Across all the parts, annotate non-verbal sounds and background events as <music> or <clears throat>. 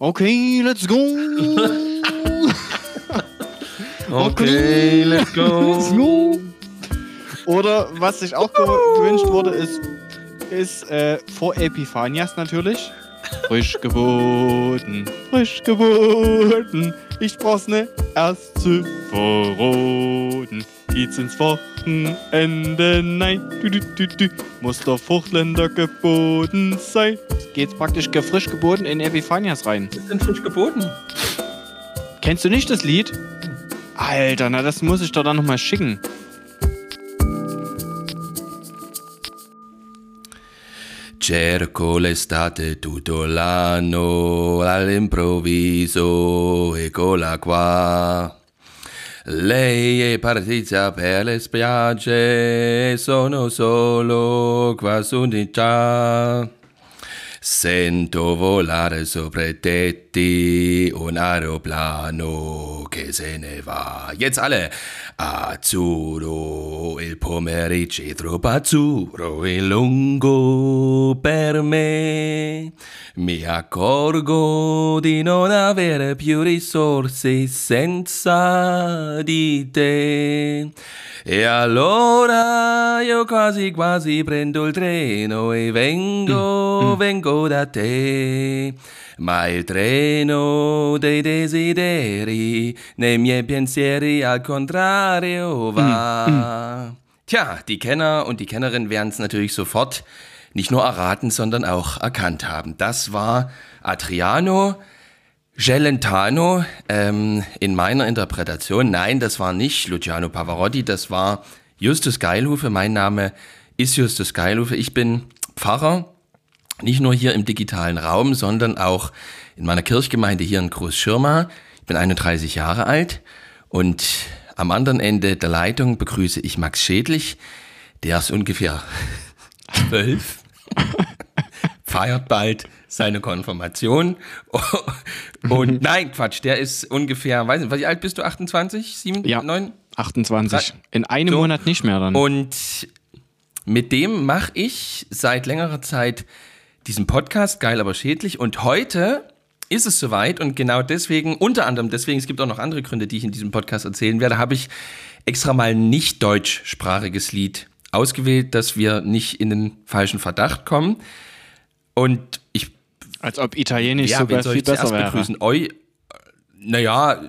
Okay, let's go. <laughs> Okay, let's go. Let's go. Oder was sich auch ge gewünscht wurde, ist, ist äh, vor Epiphanias natürlich. Frisch geboten, frisch geboten. Ich brauch's ne erst zu verroten. Geht's ins Wochenende? Nein, du, du, du, du. Muss der Fruchtländer geboten sein. Geht's praktisch frisch geboten in Epiphanias rein. ist denn frisch geboten? Kennst du nicht das Lied? Alter, na das muss ich doch dann nochmal schicken. Cerco l'estate tutto l'anno, all'improvviso eccola qua. Lei è partita per le spiagge, sono solo qua su di già. Sento volare sopra i tetti un aeroplano che se ne va. Jetzt alle. Azzurro, il pomeriggio è troppo azzurro e lungo per me. Mi accorgo di non avere più risorse senza di te. E allora io quasi quasi prendo il treno e vengo, vengo da te. Ma il treno dei desideri nei miei pensieri al contrario va. Tja, die Kenner und die Kennerin werden es natürlich sofort nicht nur erraten, sondern auch erkannt haben. Das war Adriano Gelentano ähm, in meiner Interpretation. Nein, das war nicht Luciano Pavarotti, das war Justus Geilhufe. Mein Name ist Justus Geilhufe. Ich bin Pfarrer, nicht nur hier im digitalen Raum, sondern auch in meiner Kirchgemeinde hier in Großschirma. Ich bin 31 Jahre alt und am anderen Ende der Leitung begrüße ich Max Schädlich. Der ist ungefähr <laughs> zwölf, <laughs> feiert bald seine Konfirmation. <laughs> Und nein, Quatsch, der ist ungefähr, weiß nicht, wie alt bist du? 28? 7? Ja. 9? 28. In einem So. Monat nicht mehr dann. Und mit dem mache ich seit längerer Zeit diesen Podcast, geil aber schädlich. Und heute ist es soweit und genau deswegen, unter anderem deswegen, es gibt auch noch andere Gründe, die ich in diesem Podcast erzählen werde, habe ich extra mal ein nicht deutschsprachiges Lied ausgewählt, dass wir nicht in den falschen Verdacht kommen. Und ich Als ob Italienisch ja, sogar soll viel ich zuerst besser wäre. begrüßen? Eu, naja,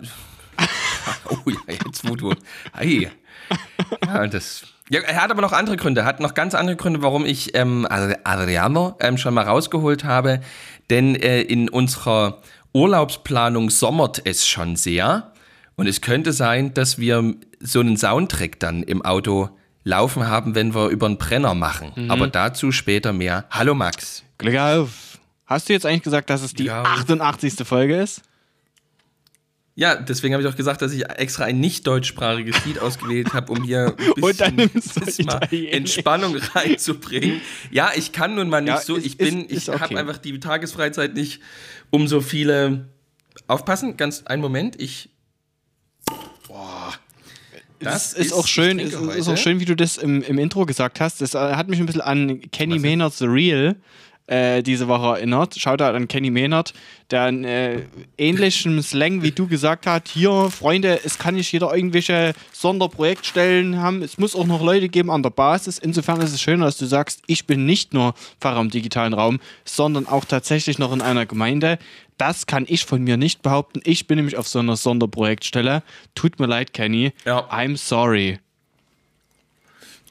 <laughs> oh ja, jetzt wo du, hey, <laughs> ja, das, ja, er hat aber noch andere Gründe, hat noch ganz andere Gründe, warum ich ähm, Ad- Adriano ähm, schon mal rausgeholt habe, denn äh, in unserer Urlaubsplanung sommert es schon sehr und es könnte sein, dass wir so einen Soundtrack dann im Auto laufen haben, wenn wir über einen Brenner machen. Mhm. Aber dazu später mehr. Hallo Max. Glück auf. Hast du jetzt eigentlich gesagt, dass es die Ja. 88. Folge ist? Ja, deswegen habe ich auch gesagt, dass ich extra ein nicht deutschsprachiges Lied ausgewählt habe, um hier ein <laughs> bisschen, mal. Entspannung <laughs> reinzubringen. Ja, ich kann nun mal nicht Ja, so, ist- ich bin, ist- ist ich okay. habe einfach die Tagesfreizeit nicht um so viele. Aufpassen, ganz einen Moment, ich. Boah. Das ist, auch schön, ist, ist auch schön, wie du das im, im Intro gesagt hast. Das hat mich ein bisschen an Kenny Was ist? Maynard The Real äh, diese Woche erinnert. Schaut an Kenny Maynard, der einen äh, ähnlichen Slang wie du gesagt hat. Hier, Freunde, es kann nicht jeder irgendwelche Sonderprojektstellen haben. Es muss auch noch Leute geben an der Basis. Insofern ist es schön, dass du sagst, ich bin nicht nur Pfarrer im digitalen Raum, sondern auch tatsächlich noch in einer Gemeinde. Das kann ich von mir nicht behaupten. Ich bin nämlich auf so einer Sonderprojektstelle. Tut mir leid, Kenny. Ja. I'm sorry.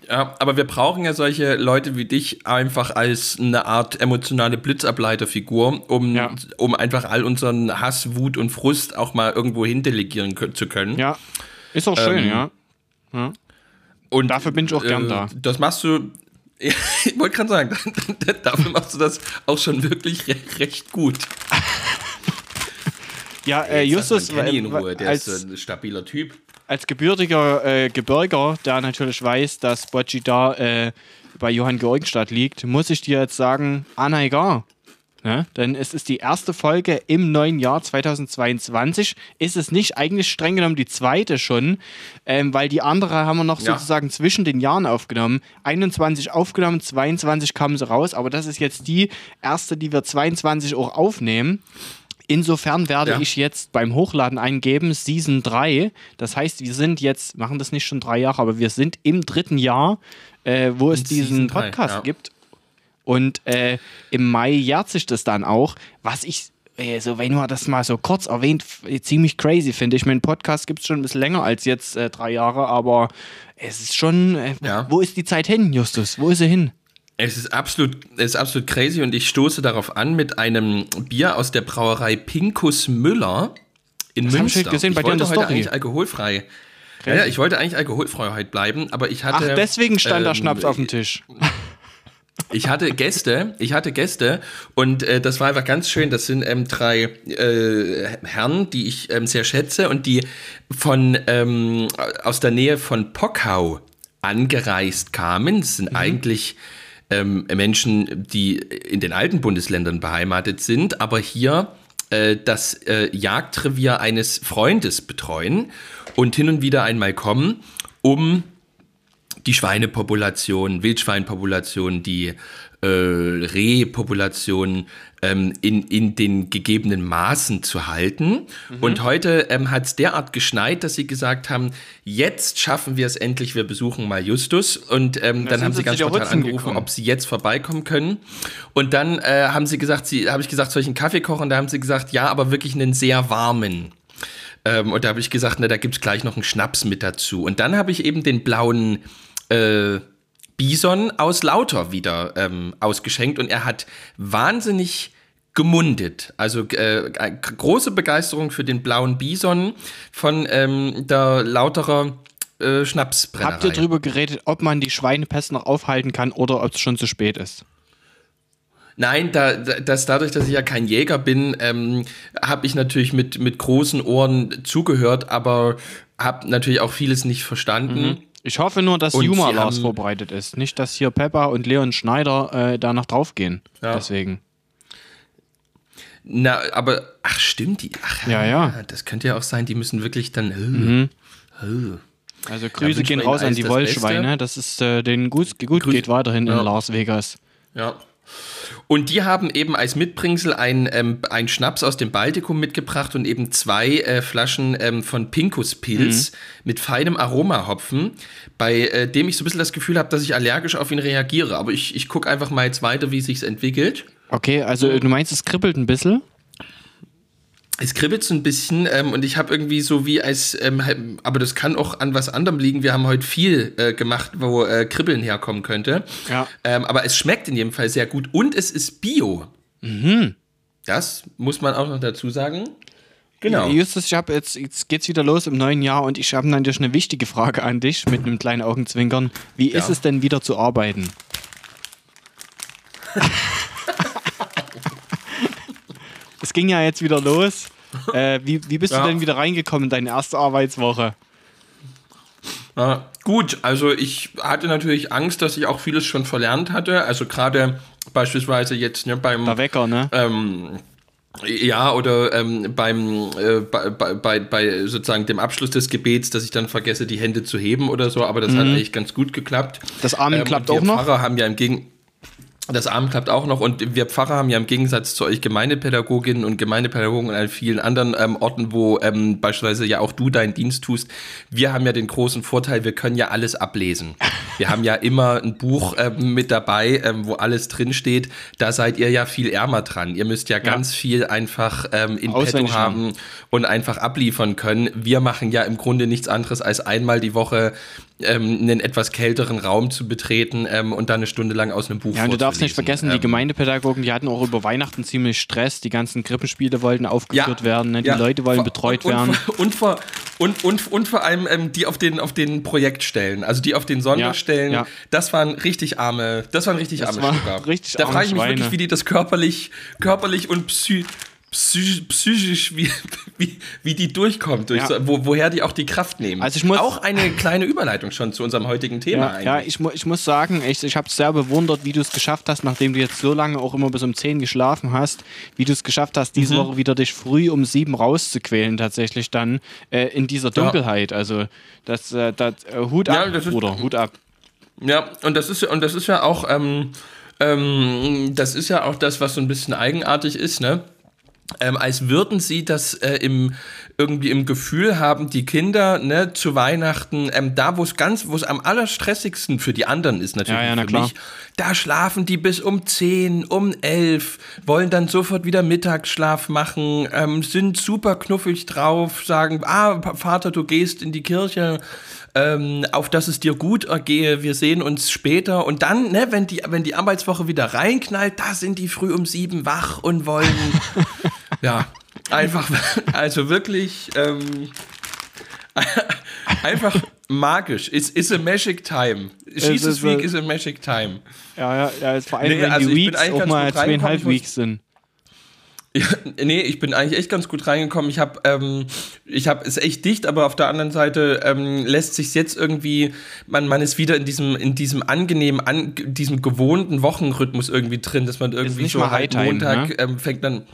Ja, aber wir brauchen ja solche Leute wie dich einfach als eine Art emotionale Blitzableiterfigur, um, Ja. um einfach all unseren Hass, Wut und Frust auch mal irgendwo hindelegieren kö- zu können. Ja, ist auch schön, Ähm, ja. Und Dafür bin ich auch gern da. Das machst du, <laughs> ich wollte gerade sagen, <laughs> dafür machst du das auch schon wirklich re recht gut. Ja, äh, Justus, mal Kenny in äh, Ruhe, der als, ist ein stabiler Typ. Als gebürtiger äh, Gebirger, der natürlich weiß, dass Bocci da äh, bei Johann Georgenstadt liegt, muss ich dir jetzt sagen, Anna egal. Ne? Denn es ist die erste Folge im neuen Jahr 2022. Ist es nicht eigentlich streng genommen die zweite schon, ähm, weil die andere haben wir noch Ja. sozusagen zwischen den Jahren aufgenommen. 21 aufgenommen, 22 kamen sie raus, aber das ist jetzt die erste, die wir 22 auch aufnehmen. Insofern werde Ja. ich jetzt beim Hochladen eingeben Season 3. Das heißt, wir sind jetzt, machen das nicht schon drei Jahre, aber wir sind im dritten Jahr, äh, wo es In diesen Season drei, Podcast ja. gibt. Und äh, im Mai jährt sich das dann auch, was ich, äh, so wenn man das mal so kurz erwähnt, f- ziemlich crazy finde. Ich meine, Podcast gibt es schon ein bisschen länger als jetzt äh, drei Jahre, aber es ist schon, äh, Ja. wo ist die Zeit hin, Justus? Wo ist sie hin? Es ist absolut, es ist absolut crazy und ich stoße darauf an mit einem Bier aus der Brauerei Pinkus Müller in Das hab ich Münster. gesehen bei ich wollte heute Story. eigentlich alkoholfrei. Ja, ja, ich wollte eigentlich alkoholfrei heute bleiben, aber ich Ach, hatte. deswegen stand da ähm, Schnaps auf dem Tisch. <laughs> Ich hatte Gäste, ich hatte Gäste und äh, das war einfach ganz schön. Das sind ähm, drei äh, Herren, die ich ähm, sehr schätze und die von ähm, aus der Nähe von Pockau angereist kamen. Das sind eigentlich ähm, Menschen, die in den alten Bundesländern beheimatet sind, aber hier äh, das äh, Jagdrevier eines Freundes betreuen und hin und wieder einmal kommen, um die Schweinepopulation, Wildschweinpopulation, die äh, Rehpopulation ähm, in, in den gegebenen Maßen zu halten. Und heute ähm, hat es derart geschneit, dass sie gesagt haben, jetzt schaffen wir es endlich, wir besuchen mal Justus. Und ähm, dann haben sie ganz spontan angerufen, gekommen. ob sie jetzt vorbeikommen können. Und dann äh, haben sie gesagt, sie, habe ich gesagt, soll ich einen Kaffee kochen? Da haben sie gesagt, ja, aber wirklich einen sehr warmen. Ähm, und da habe ich gesagt, na, da gibt es gleich noch einen Schnaps mit dazu. Und dann habe ich eben den blauen äh, Bison aus Lauter wieder ähm, ausgeschenkt und er hat wahnsinnig gemundet. Also äh, äh, große Begeisterung für den blauen Bison von ähm, der Lauterer äh, Schnapsbrennerei. Habt ihr drüber geredet, ob man die Schweinepest noch aufhalten kann oder ob es schon zu spät ist? Nein, da, da- das, dadurch, dass ich ja kein Jäger bin, ähm, habe ich natürlich mit, mit großen Ohren zugehört, aber habe natürlich auch vieles nicht verstanden. Ich hoffe nur, dass Und Juma Lars vorbereitet ist. Nicht, dass hier Peppa und Leon Schneider äh, da noch draufgehen. Ja. Deswegen. Na, aber, ach stimmt, die, ach Ja, ja. das könnte ja auch sein, die müssen wirklich dann, äh, äh. Also Grüße wünschen gehen raus an die das Wollschweine. Das ist äh, denen gut, gut geht weiterhin Ja. in Las Vegas. Ja. Und die haben eben als Mitbringsel ein, ähm, ein Schnaps aus dem Baltikum mitgebracht und eben zwei äh, Flaschen ähm, von Pinkus Pilz mit feinem Aromahopfen, bei äh, dem ich so ein bisschen das Gefühl habe, dass ich allergisch auf ihn reagiere. Aber ich, ich gucke einfach mal jetzt weiter, wie sich's entwickelt. Okay, also du meinst, es kribbelt ein bisschen? Es kribbelt so ein bisschen ähm, und ich habe irgendwie so wie als, ähm, halt- aber das kann auch an was anderem liegen. Wir haben heute viel äh, gemacht, wo äh, Kribbeln herkommen könnte. Ja. Ähm, aber es schmeckt in jedem Fall sehr gut und es ist Bio. Das muss man auch noch dazu sagen. Genau. Justus, ich habe jetzt, jetzt geht's wieder los im neuen Jahr und ich habe natürlich eine wichtige Frage an dich mit einem kleinen Augenzwinkern. Wie ist Ja. es denn wieder zu arbeiten? <laughs> es ging ja jetzt wieder los. <laughs> Äh, wie, wie bist Ja. du denn wieder reingekommen in deine erste Arbeitswoche? Ja, gut, also ich hatte natürlich Angst, dass ich auch vieles schon verlernt hatte. Also gerade beispielsweise jetzt ne, beim Der Wecker, ne? ähm, ja, oder ähm, beim äh, bei, bei, bei, sozusagen dem Abschluss des Gebets, dass ich dann vergesse, die Hände zu heben oder so, aber das hat eigentlich ganz gut geklappt. Das Amen Ähm, klappt auch noch? Pfarrer haben ja im Gegen das Amen klappt auch noch und wir Pfarrer haben ja im Gegensatz zu euch Gemeindepädagoginnen und Gemeindepädagogen an vielen anderen ähm, Orten, wo ähm, beispielsweise ja auch du deinen Dienst tust, wir haben ja den großen Vorteil, wir können ja alles ablesen. Wir haben ja immer ein Buch ähm, mit dabei, ähm, wo alles drinsteht. Da seid ihr ja viel ärmer dran. Ihr müsst ja ganz viel einfach ähm, in Auswendig petto haben und einfach abliefern können. Wir machen ja im Grunde nichts anderes, als einmal die Woche ähm, einen etwas kälteren Raum zu betreten ähm, und dann eine Stunde lang aus einem Buch Ja, und du darfst nicht vergessen, die Ähm, Gemeindepädagogen, die hatten auch über Weihnachten ziemlich Stress. Die ganzen Krippenspiele wollten aufgeführt werden, ne? die ja. Leute wollen betreut und, werden. Und, vor, und, und, und vor allem ähm, die auf den, auf den Projektstellen, also die auf den Sonderstellen, Ja, ja. das waren richtig arme, das waren richtig Das arme Stücker. <laughs> richtig da frage ich mich Schweine. wirklich, wie die das körperlich, körperlich und psy, psy, psychisch, wie, <laughs> wie, wie die durchkommt, durch Ja. so, wo, woher die auch die Kraft nehmen. Also ich muss- auch eine kleine Überleitung schon zu unserem heutigen Thema Ja, ja ich, mu ich muss sagen, ich, ich habe sehr bewundert, wie du es geschafft hast, nachdem du jetzt so lange auch immer bis um 10 geschlafen hast, wie du es geschafft hast, diese Mhm. Woche wieder dich früh um 7 rauszuquälen, tatsächlich dann äh, in dieser Dunkelheit. Also, das, äh, das äh, Hut Ja, ab, das ist- Bruder, Hut ab. Ja, und das ist, und das ist ja auch, ähm, ähm, das ist ja auch das, was so ein bisschen eigenartig ist, ne? Ähm, als würden sie das äh, im irgendwie im Gefühl haben, die Kinder ne, zu Weihnachten, ähm, da wo es ganz, wo es am allerstressigsten für die anderen ist natürlich Ja, ja, für mich, da schlafen die bis um 10, um 11, wollen dann sofort wieder Mittagsschlaf machen, ähm, sind super knuffig drauf, sagen, ah, Vater, du gehst in die Kirche, ähm, auf dass es dir gut ergehe, wir sehen uns später. Und dann, ne, wenn die, wenn die Arbeitswoche wieder reinknallt, da sind die früh um sieben wach und wollen, <laughs> ja, einfach, also wirklich, ähm, einfach magisch. It's, it's a magic time. Jesus ist, Week äh, is a magic time. Ja, ja, ja, jetzt vor allem, Nee, wenn also die Weeks auch mal zweieinhalb Weeks sind. Ja, nee, ich bin eigentlich echt ganz gut reingekommen. Ich habe, ähm, ich habe, ist echt dicht, aber auf der anderen Seite ähm, lässt sich jetzt irgendwie, man, man ist wieder in diesem, in diesem angenehmen, an, diesem gewohnten Wochenrhythmus irgendwie drin, dass man irgendwie nicht so mal halt Montag ne? ähm, fängt dann.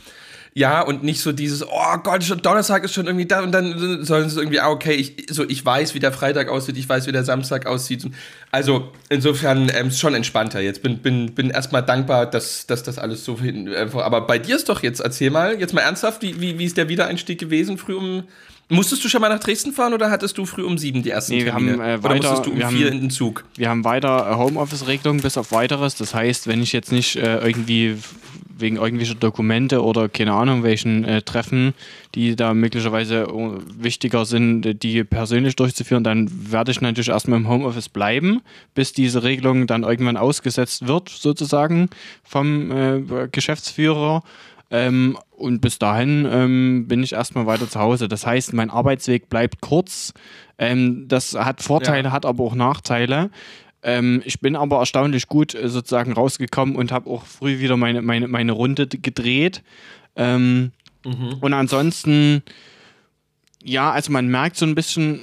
Ja, und nicht so dieses, oh Gott, schon Donnerstag ist schon irgendwie da und dann sollen sie irgendwie, ah, okay, ich, so, ich weiß, wie der Freitag aussieht, ich weiß, wie der Samstag aussieht. Also insofern ähm, ist schon entspannter jetzt. Bin, bin, bin erstmal dankbar, dass, dass das alles so hin. äh, Aber bei dir ist doch jetzt, erzähl mal, jetzt mal ernsthaft, wie, wie, wie ist der Wiedereinstieg gewesen? Früh um. Musstest du schon mal nach Dresden fahren oder hattest du früh um sieben die ersten Nee, wir Termine? haben, äh, oder weiter- musstest du um vier haben- in den Zug? Wir haben weiter äh, Homeoffice-Regelungen bis auf weiteres. Das heißt, wenn ich jetzt nicht äh, irgendwie wegen irgendwelcher Dokumente oder keine Ahnung welchen äh, Treffen, die da möglicherweise äh, wichtiger sind, die persönlich durchzuführen, dann werde ich natürlich erstmal im Homeoffice bleiben, bis diese Regelung dann irgendwann ausgesetzt wird, sozusagen vom äh, Geschäftsführer. Ähm, und bis dahin ähm, bin ich erstmal weiter zu Hause. Das heißt, mein Arbeitsweg bleibt kurz. Ähm, das hat Vorteile, Ja. hat aber auch Nachteile. Ähm, ich bin aber erstaunlich gut äh, sozusagen rausgekommen und habe auch früh wieder meine, meine, meine Runde gedreht. Ähm, Und ansonsten, ja, also man merkt so ein bisschen,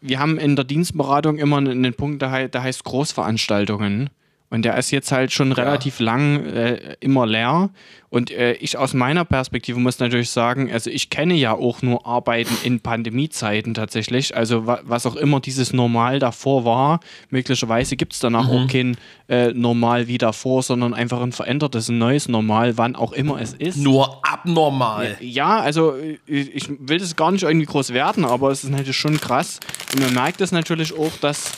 wir haben in der Dienstberatung immer einen, Punkt, der heißt Großveranstaltungen. Und der ist jetzt halt schon relativ lang äh, immer leer. Und äh, ich aus meiner Perspektive muss natürlich sagen, also ich kenne ja auch nur Arbeiten in Pandemiezeiten tatsächlich. Also wa was auch immer dieses Normal davor war, möglicherweise gibt es danach auch kein äh, Normal wie davor, sondern einfach ein verändertes, ein neues Normal, wann auch immer es ist. Nur abnormal. Ja, also äh, ich will das gar nicht irgendwie groß werten, aber es ist natürlich schon krass. Und man merkt es natürlich auch, dass,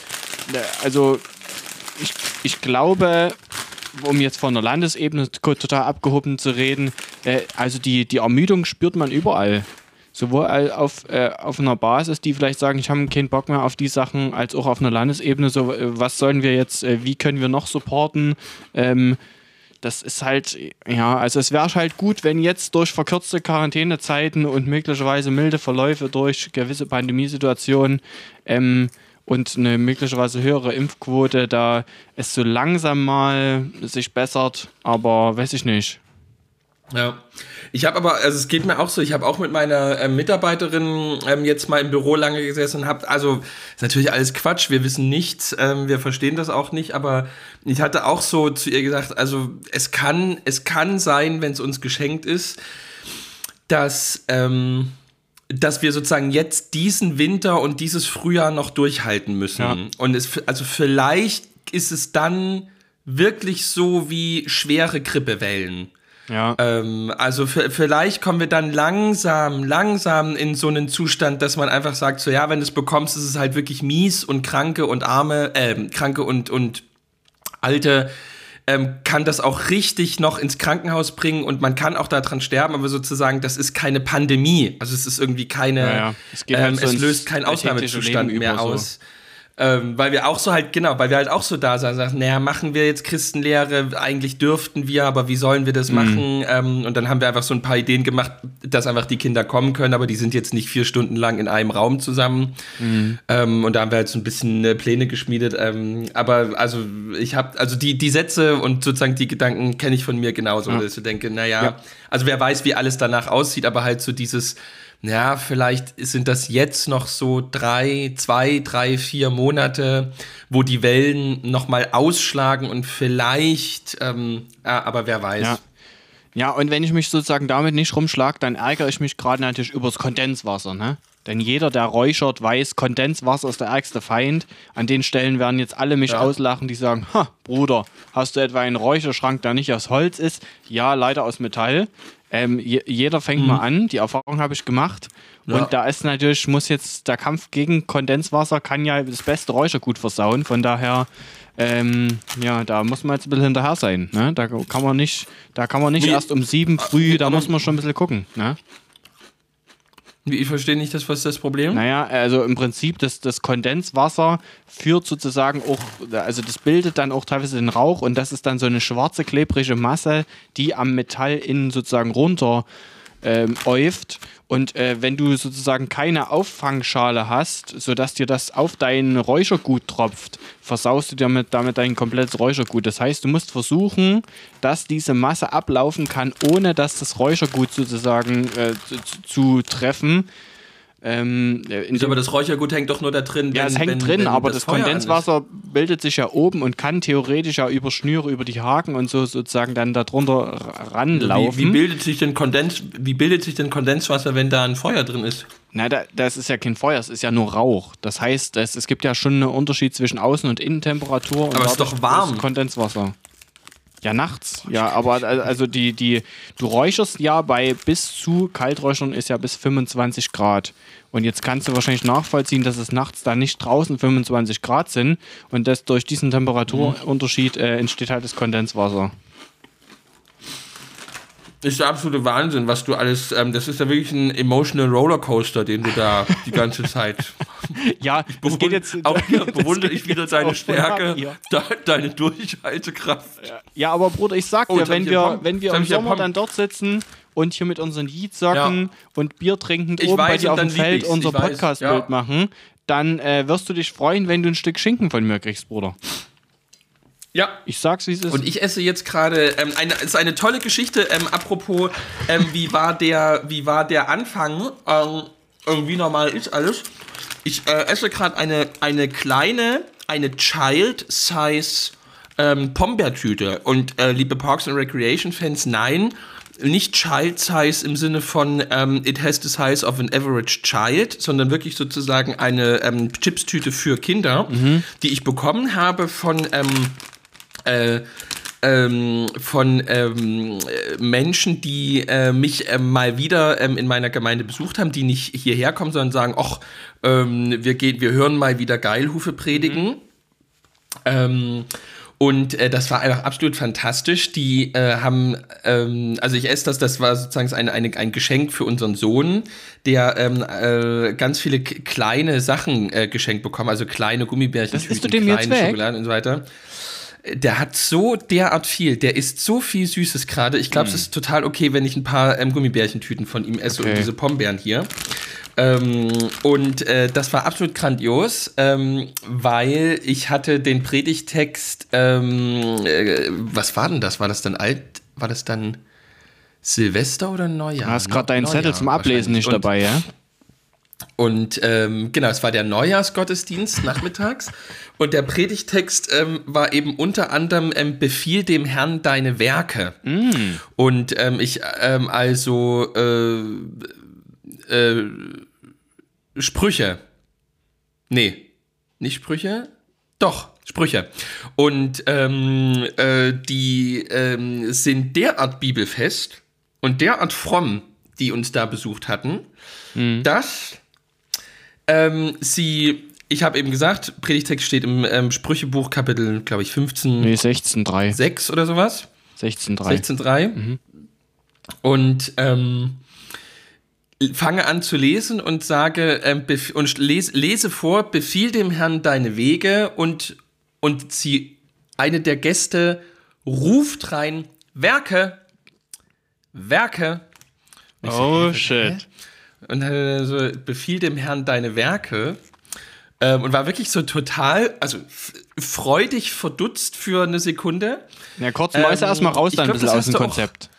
äh, also ich, ich glaube, um jetzt von der Landesebene total abgehoben zu reden, äh, also die, die Ermüdung spürt man überall. Sowohl auf, äh, auf einer Basis, die vielleicht sagen, ich habe keinen Bock mehr auf die Sachen, als auch auf einer Landesebene, so, äh, was sollen wir jetzt, äh, wie können wir noch supporten? Ähm, das ist halt, ja, also es wäre halt gut, wenn jetzt durch verkürzte Quarantänezeiten und möglicherweise milde Verläufe durch gewisse Pandemiesituationen ähm, und eine möglicherweise höhere Impfquote, da es so langsam mal sich bessert, aber weiß ich nicht. Ja. Ich habe aber, also es geht mir auch so, ich habe auch mit meiner ähm, Mitarbeiterin ähm, jetzt mal im Büro lange gesessen und habe, also ist natürlich alles Quatsch, wir wissen nichts, ähm, wir verstehen das auch nicht, aber ich hatte auch so zu ihr gesagt, also es kann, es kann sein, wenn es uns geschenkt ist, dass, ähm, dass wir sozusagen jetzt diesen Winter und dieses Frühjahr noch durchhalten müssen. Ja. Und es, also vielleicht ist es dann wirklich so wie schwere Grippewellen. Ja. Ähm, also vielleicht kommen wir dann langsam, langsam in so einen Zustand, dass man einfach sagt, so ja, wenn du es bekommst, ist es halt wirklich mies und Kranke und Arme, ähm, Kranke und, und Alte ähm, kann das auch richtig noch ins Krankenhaus bringen und man kann auch daran sterben, aber sozusagen, das ist keine Pandemie. Also es ist irgendwie keine, Ja, ja. Es halt ähm, so es löst keinen Ausnahmezustand mehr so. aus. Ähm, weil wir auch so halt, genau, weil wir halt auch so da sind, sagen, naja, machen wir jetzt Christenlehre, eigentlich dürften wir, aber wie sollen wir Mhm. das machen? Ähm, und dann haben wir einfach so ein paar Ideen gemacht, dass einfach die Kinder kommen können, aber die sind jetzt nicht vier Stunden lang in einem Raum zusammen. Mhm. Ähm, und da haben wir halt so ein bisschen äh, Pläne geschmiedet. Ähm, aber also ich habe, also die, die Sätze und sozusagen die Gedanken kenne ich von mir genauso, Ja. dass ich denke, naja, Ja. also wer weiß, wie alles danach aussieht, aber halt so dieses, ja, vielleicht sind das jetzt noch so drei, zwei, drei, vier Monate, wo die Wellen nochmal ausschlagen und vielleicht, ähm, aber wer weiß. Ja. Ja, und wenn ich mich sozusagen damit nicht rumschlage, dann ärgere ich mich gerade natürlich übers Kondenswasser, ne? Denn jeder, der räuchert, weiß, Kondenswasser ist der ärgste Feind. An den Stellen werden jetzt alle mich Ja. auslachen, die sagen, ha, Bruder, hast du etwa einen Räucherschrank, der nicht aus Holz ist? Ja, leider aus Metall. Ähm, je, jeder fängt mal an, die Erfahrung habe ich gemacht. Mhm. Ja. Und da ist natürlich, muss jetzt der Kampf gegen Kondenswasser kann ja das beste Räuchergut versauen. Von daher, ähm, ja, da muss man jetzt ein bisschen hinterher sein. Ne? Da kann man nicht, da kann man nicht Wie- erst um sieben früh, da muss man schon ein bisschen gucken. Ne? Ich verstehe nicht, das, was ist das Problem? Naja, also im Prinzip, das, das Kondenswasser führt sozusagen auch, also das bildet dann auch teilweise den Rauch und das ist dann so eine schwarze, klebrige Masse, die am Metall innen sozusagen runter ähm, äuft. Und äh, wenn du sozusagen keine Auffangschale hast, sodass dir das auf dein Räuchergut tropft, versaust du dir mit, damit dein komplettes Räuchergut. Das heißt, du musst versuchen, dass diese Masse ablaufen kann, ohne dass das Räuchergut sozusagen äh, zu, zu treffen. Ähm, äh, Wieso, dem- aber das Räuchergut hängt doch nur da drin. ja, wenn- es hängt wenn- drin, wenn aber das, ist. Kondenswasser bildet sich ja oben und kann theoretisch ja über Schnüre, über die Haken und so sozusagen dann darunter ranlaufen. Wie, wie, bildet sich denn Kondens, wie bildet sich denn Kondenswasser, wenn da ein Feuer drin ist? Na, da, das ist ja kein Feuer, es ist ja nur Rauch. Das heißt, es, es gibt ja schon einen Unterschied zwischen Außen- und Innentemperatur. Und Aber es ist doch warm. ist Kondenswasser. Ja, nachts. Ja, aber al- also die, die, du räucherst ja bei bis zu Kalträuchern ist ja bis 25 Grad. Und jetzt kannst du wahrscheinlich nachvollziehen, dass es nachts da nicht draußen 25 Grad sind und dass durch diesen Temperaturunterschied äh, entsteht halt das Kondenswasser. Das ist der absolute Wahnsinn, was du alles. Ähm, das ist ja wirklich ein emotional Rollercoaster, den du da die ganze Zeit. <laughs> Ja, das geht jetzt. auch hier <laughs> bewundere ich wieder deine Stärke, de, deine Durchhaltekraft. Ja, aber Bruder, ich sag Oh, dir, wenn ja wir, wenn wir im ja Sommer dann dort sitzen und hier mit unseren Jeanssocken Ja. und Bier trinkend Ich oben bei weiß, dir und auf dem Feld ich's, unser Podcast-Bild ja. machen, dann äh, wirst du dich freuen, wenn du ein Stück Schinken von mir kriegst, Bruder. Ja. Ich sag's, wie es ist. Und ich esse jetzt gerade, ähm, eine, es ist eine tolle Geschichte, ähm, apropos, ähm, wie, war der, wie war der Anfang, ähm, ähm, wie normal ist alles. Ich äh, esse gerade eine, eine kleine, eine Child-Size ähm, Pombeertüte. Und äh, liebe Parks and Recreation-Fans, nein, nicht Child-Size im Sinne von ähm, it has the size of an average child, sondern wirklich sozusagen eine ähm, Chipstüte für Kinder, die ich bekommen habe von ähm, äh, ähm, von ähm, äh, Menschen, die äh, mich ähm, mal wieder ähm, in meiner Gemeinde besucht haben, die nicht hierher kommen, sondern sagen, ach, ähm, wir gehen, wir hören mal wieder Geilhufe predigen. Ähm, und äh, das war einfach absolut fantastisch. Die äh, haben, ähm, also ich esse das, das war sozusagen ein, eine, ein Geschenk für unseren Sohn, der ähm, äh, ganz viele kleine Sachen äh, geschenkt bekommen, also kleine Gummibärchen, kleine weg? Schokolade und so weiter. Der hat so derart viel, der isst so viel Süßes gerade. Ich glaube, es ist total okay, wenn ich ein paar ähm, Gummibärchentüten von ihm esse Okay. und diese Pombeeren hier. Ähm, und äh, das war absolut grandios, ähm, weil ich hatte den Predigtext, ähm, äh, was war denn das? War das dann alt? War das dann Silvester oder Neujahr? du hast gerade deinen Zettel zum Ablesen nicht dabei, ja? Und ähm, genau, es war der Neujahrsgottesdienst nachmittags. Und der Predigtext ähm, war eben unter anderem ähm, Befiehl dem Herrn deine Werke. Und ähm, ich ähm, also äh, äh, Sprüche. Nee, nicht Sprüche? Doch, Sprüche. Und ähm, äh, die sind derart bibelfest und derart fromm, die uns da besucht hatten, dass ähm, sie, ich habe eben gesagt, Predigtext steht im ähm, Sprüchebuch Kapitel, glaube ich, 15, Nee, 16,3. 6 oder sowas. 16,3. 16.3. Und ähm, fange an zu lesen und sage ähm, und lese, lese vor, befiehl dem Herrn deine Wege und, und sie, eine der Gäste ruft rein, Werke, Werke. Oh, shit. Und äh, so, befiehl dem Herrn deine Werke. Ähm, und war wirklich so total, also freudig verdutzt für eine Sekunde. Ja, kurz mal Ähm, erstmal raus ich dann ein bisschen aus dem Konzept.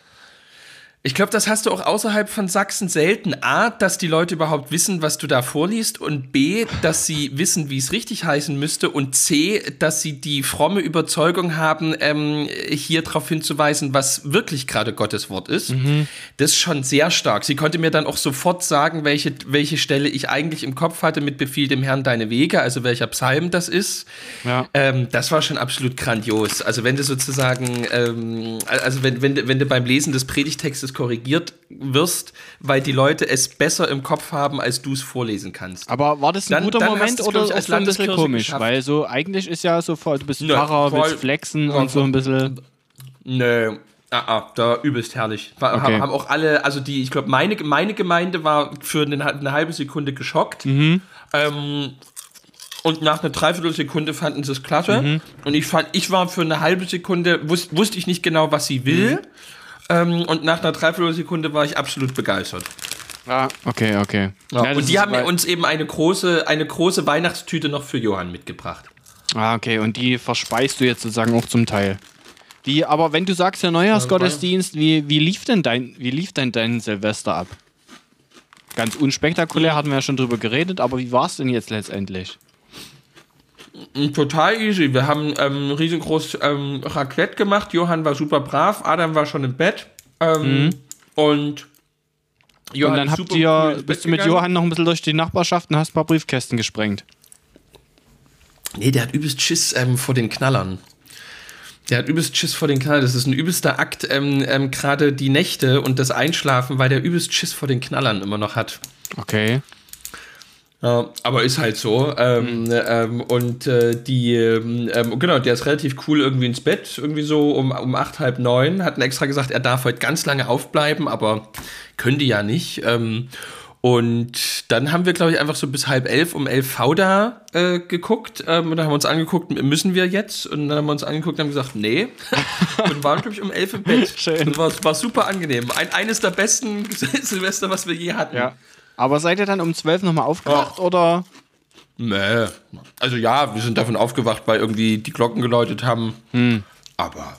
Ich glaube, das hast du auch außerhalb von Sachsen selten. A, dass die Leute überhaupt wissen, was du da vorliest und B, dass sie wissen, wie es richtig heißen müsste und C, dass sie die fromme Überzeugung haben, ähm, hier darauf hinzuweisen, was wirklich gerade Gottes Wort ist. Mhm. Das ist schon sehr stark. Sie konnte mir dann auch sofort sagen, welche, welche Stelle ich eigentlich im Kopf hatte mit Befiehl dem Herrn deine Wege, also welcher Psalm das ist. Ja. Ähm, das war schon absolut grandios. Also wenn du sozusagen, ähm, also wenn, wenn, wenn du beim Lesen des Predigtextes korrigiert wirst, weil die Leute es besser im Kopf haben, als du es vorlesen kannst. Aber war das ein dann, guter dann Moment oder ein bisschen komisch? Geschafft. Weil so eigentlich ist ja so, du bist Nö, Pfarrer, willst flexen und so ein bisschen. Nö, Ah, ah, da übelst herrlich. War, okay. Haben auch alle, also die, ich glaube, meine, meine Gemeinde war für eine, eine halbe Sekunde geschockt. Mhm. Ähm, und nach einer Dreiviertelsekunde fanden sie es klasse. Mhm. Und ich fand, ich war für eine halbe Sekunde, wus, wusste ich nicht genau, was sie will. Mhm. Ähm, und nach einer Dreiviertelsekunde war ich absolut begeistert. Ah, okay, okay. Ja, ja, und die haben uns eben eine große, eine große Weihnachtstüte noch für Johann mitgebracht. Ah, okay. Und die verspeist du jetzt sozusagen auch zum Teil. Die, aber wenn du sagst, der Neujahrsgottesdienst, wie, wie lief denn dein, wie lief denn dein Silvester ab? Ganz unspektakulär hatten wir ja schon drüber geredet, aber wie war es denn jetzt letztendlich? Total easy. Wir haben ähm, riesengroß ähm, Raclette gemacht. Johann war super brav. Adam war schon im Bett. Ähm, mhm. Und Johann und dann habt ihr, bist du mit gegangen. Johann noch ein bisschen durch die Nachbarschaft und hast ein paar Briefkästen gesprengt. Nee, der hat übelst Schiss ähm, vor den Knallern. Der hat übelst Schiss vor den Knallern. Das ist ein übelster Akt, ähm, ähm, gerade die Nächte und das Einschlafen, weil der übelst Schiss vor den Knallern immer noch hat. Okay. Ja, aber ist halt so. Ähm, mhm. ähm, und äh, die, ähm, genau, der ist relativ cool irgendwie ins Bett, irgendwie so um, um acht, halb neun. Hat extra gesagt, er darf heute ganz lange aufbleiben, aber könnte ja nicht. Ähm, und dann haben wir, glaube ich, einfach so bis halb elf um elf Fauda äh, geguckt. Ähm, und dann haben wir uns angeguckt, müssen wir jetzt? Und dann haben wir uns angeguckt und haben gesagt, nee. <laughs> und waren, glaube ich, um elf im Bett. Schön. Und war, war super angenehm. Ein, eines der besten <laughs> Silvester, was wir je hatten. Ja. Aber seid ihr dann um zwölf nochmal aufgewacht oh. oder? Nee. Also ja, wir sind davon aufgewacht, weil irgendwie die Glocken geläutet haben. Hm. Aber.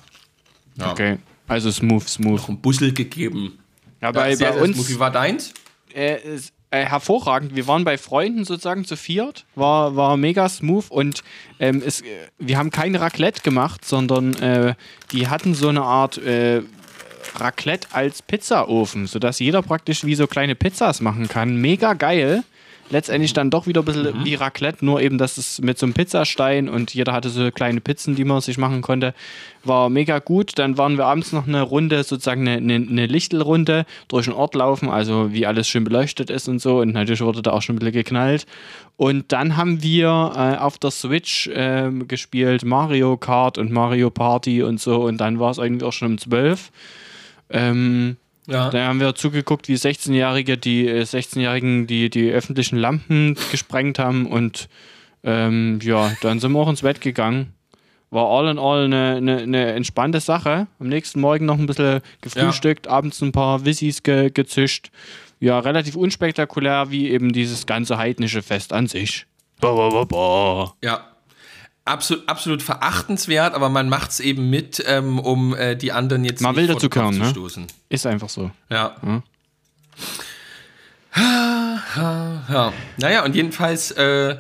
Ja. Okay. Also smooth, smooth. Noch ein Bussel gegeben. Ja, bei, ja, sehr, bei uns. Smooth. Wie war deins? äh, ist, äh, hervorragend. Wir waren bei Freunden sozusagen zu viert, war, war mega smooth und ähm, es, äh, wir haben kein Raclette gemacht, sondern äh, die hatten so eine Art äh, Raclette als Pizzaofen, sodass jeder praktisch wie so kleine Pizzas machen kann. Mega geil letztendlich dann doch wieder ein bisschen mhm. wie Raclette, nur eben, dass es mit so einem Pizzastein und jeder hatte so kleine Pizzen, die man sich machen konnte. War mega gut. Dann waren wir abends noch eine Runde, sozusagen eine, eine, eine Lichtelrunde durch den Ort laufen, also wie alles schön beleuchtet ist und so. Und natürlich wurde da auch schon ein bisschen geknallt. Und dann haben wir äh, auf der Switch äh, gespielt Mario Kart und Mario Party und so. Und dann war es eigentlich auch schon um 12. Ähm, ja. Da haben wir zugeguckt, wie 16-Jährige die 16-Jährigen äh, die, die öffentlichen Lampen gesprengt haben und ähm, ja, dann sind wir auch ins Bett gegangen. War all in all eine, eine, eine entspannte Sache. Am nächsten Morgen noch ein bisschen gefrühstückt, ja. abends ein paar Wissis ge gezischt. Ja, relativ unspektakulär wie eben dieses ganze heidnische Fest an sich. Ba, ba, ba, ja, absolut, absolut verachtenswert, aber man macht es eben mit, ähm, um äh, die anderen jetzt mal wilder zu können, ne? Ist einfach so. Ja. ja. ja. Naja, und jedenfalls äh,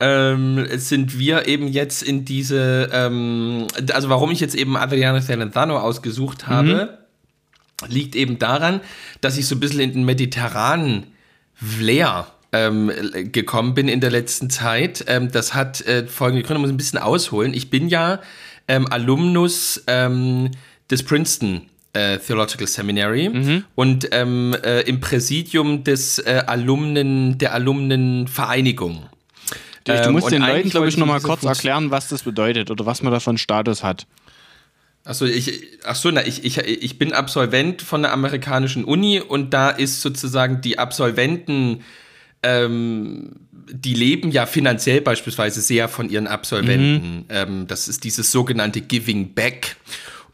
ähm, sind wir eben jetzt in diese, ähm, also warum ich jetzt eben Adriano Celentano ausgesucht habe, mhm. liegt eben daran, dass ich so ein bisschen in den mediterranen Flair ähm, gekommen bin in der letzten Zeit. Ähm, das hat äh, folgende Gründe, ich muss ein bisschen ausholen. Ich bin ja ähm, Alumnus ähm, des Princeton äh, Theological Seminary mhm. und ähm, äh, im Präsidium des äh, Alumnen, der Alumnenvereinigung. Du, du musst den Leuten, glaube ich, nochmal kurz erklären, was das bedeutet oder was man da von Status hat. Achso, ich, achso, na, ich, ich, ich bin Absolvent von der amerikanischen Uni und da ist sozusagen die Absolventen ähm, die leben ja finanziell beispielsweise sehr von ihren Absolventen. Mhm. Ähm, das ist dieses sogenannte Giving Back.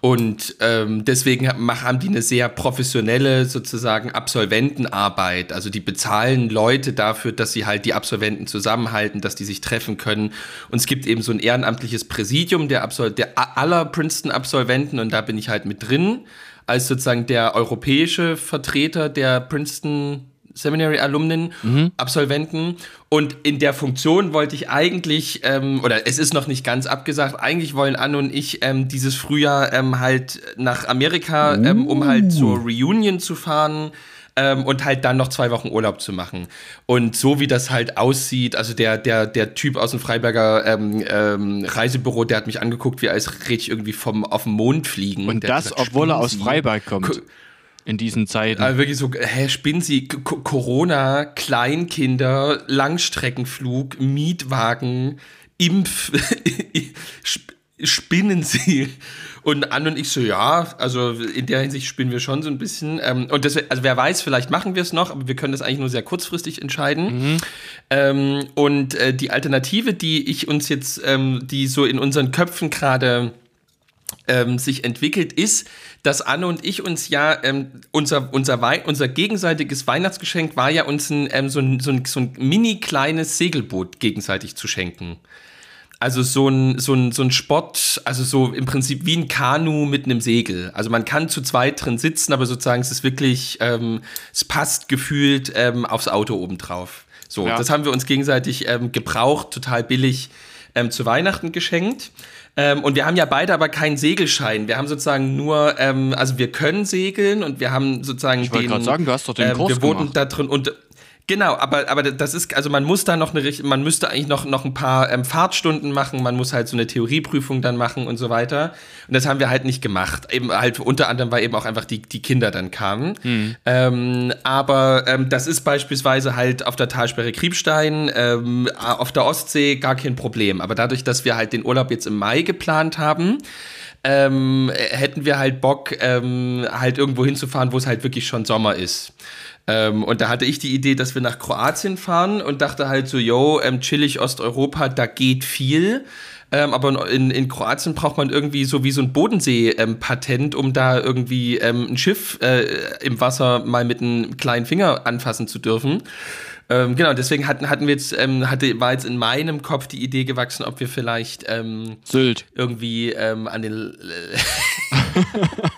Und ähm, deswegen haben die eine sehr professionelle sozusagen Absolventenarbeit. Also die bezahlen Leute dafür, dass sie halt die Absolventen zusammenhalten, dass die sich treffen können. Und es gibt eben so ein ehrenamtliches Präsidium der, Absol der aller Princeton-Absolventen und da bin ich halt mit drin als sozusagen der europäische Vertreter der Princeton Seminary Alumnen, mhm. Absolventen. Und in der Funktion wollte ich eigentlich, ähm, oder es ist noch nicht ganz abgesagt, eigentlich wollen Anne und ich ähm, dieses Frühjahr ähm, halt nach Amerika, uh. um halt zur Reunion zu fahren ähm, und halt dann noch zwei Wochen Urlaub zu machen. Und so wie das halt aussieht, also der, der, der Typ aus dem Freiberger ähm, ähm, Reisebüro, der hat mich angeguckt, wie als rede ich irgendwie vom auf dem Mond fliegen. Und das, gesagt, obwohl er aus Freiberg kommt. In diesen Zeiten. Also wirklich so, hä, spinnen Sie, K Corona, Kleinkinder, Langstreckenflug, Mietwagen, Impf, <laughs> spinnen Sie? Und Anne und ich so, ja, also in der Hinsicht spielen wir schon so ein bisschen. Ähm, und das, also wer weiß, vielleicht machen wir es noch, aber wir können das eigentlich nur sehr kurzfristig entscheiden. Mhm. Ähm, und äh, die Alternative, die ich uns jetzt, ähm, die so in unseren Köpfen gerade ähm, sich entwickelt, ist, dass Anne und ich uns ja, ähm, unser, unser, Wei unser gegenseitiges Weihnachtsgeschenk war ja uns ein, ähm, so, ein, so, ein, so ein mini kleines Segelboot gegenseitig zu schenken. Also so ein, so, ein, so ein Sport, also so im Prinzip wie ein Kanu mit einem Segel. Also man kann zu zweit drin sitzen, aber sozusagen es ist wirklich, ähm, es passt gefühlt ähm, aufs Auto obendrauf. So, ja. das haben wir uns gegenseitig ähm, gebraucht, total billig ähm, zu Weihnachten geschenkt. Ähm, und wir haben ja beide aber keinen Segelschein. Wir haben sozusagen nur, ähm, also wir können segeln und wir haben sozusagen ich den. Ich sagen, du hast doch den ähm, Kurs Wir wurden da drin und Genau, aber, aber das ist, also man muss da noch eine, man müsste eigentlich noch, noch ein paar ähm, Fahrtstunden machen, man muss halt so eine Theorieprüfung dann machen und so weiter. Und das haben wir halt nicht gemacht. Eben halt unter anderem, weil eben auch einfach die, die Kinder dann kamen. Mhm. Ähm, aber ähm, das ist beispielsweise halt auf der Talsperre Kriebstein, ähm, auf der Ostsee gar kein Problem. Aber dadurch, dass wir halt den Urlaub jetzt im Mai geplant haben, ähm, hätten wir halt Bock, ähm, halt irgendwo hinzufahren, wo es halt wirklich schon Sommer ist. Ähm, und da hatte ich die Idee, dass wir nach Kroatien fahren und dachte halt so, yo, ähm, chillig Osteuropa, da geht viel. Ähm, aber in, in Kroatien braucht man irgendwie so wie so ein Bodensee-Patent, um da irgendwie ähm, ein Schiff äh, im Wasser mal mit einem kleinen Finger anfassen zu dürfen. Ähm, genau, deswegen hatten, hatten wir jetzt, ähm, hatte, war jetzt in meinem Kopf die Idee gewachsen, ob wir vielleicht ähm, Sylt irgendwie ähm, an den <laughs> <laughs>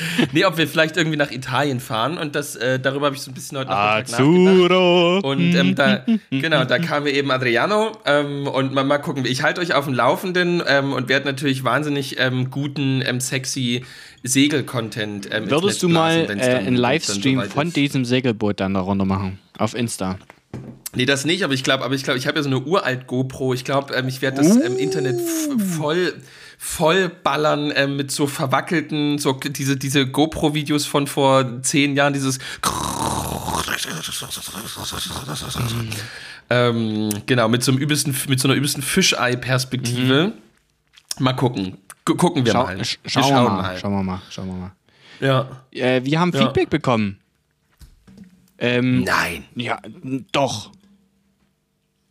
<laughs> nee, ob wir vielleicht irgendwie nach Italien fahren und das, äh, darüber habe ich so ein bisschen heute nachgedacht. Und ähm, da, genau, da kam mir eben Adriano ähm, und mal, mal gucken, ich halte euch auf dem Laufenden ähm, und werde natürlich wahnsinnig ähm, guten, ähm, sexy Segel-Content ähm, Würdest du mal äh, einen Livestream so von diesem Segelboot dann darunter machen? Auf Insta? Nee, das nicht, aber ich glaube, aber ich glaube, ich habe ja so eine uralt GoPro. Ich glaube, ähm, ich werde das uh. Internet voll vollballern äh, mit so verwackelten, so diese, diese GoPro-Videos von vor zehn Jahren, dieses ähm, genau, mit so einem übelsten, mit so einer übelsten Fischei-Perspektive. Mhm. Mal gucken. G gucken wir Schau, mal. Sch wir schauen wir mal. mal. Schauen wir mal. Schauen wir mal. Ja. Äh, wir haben ja. Feedback bekommen. Ähm, Nein. Ja, doch.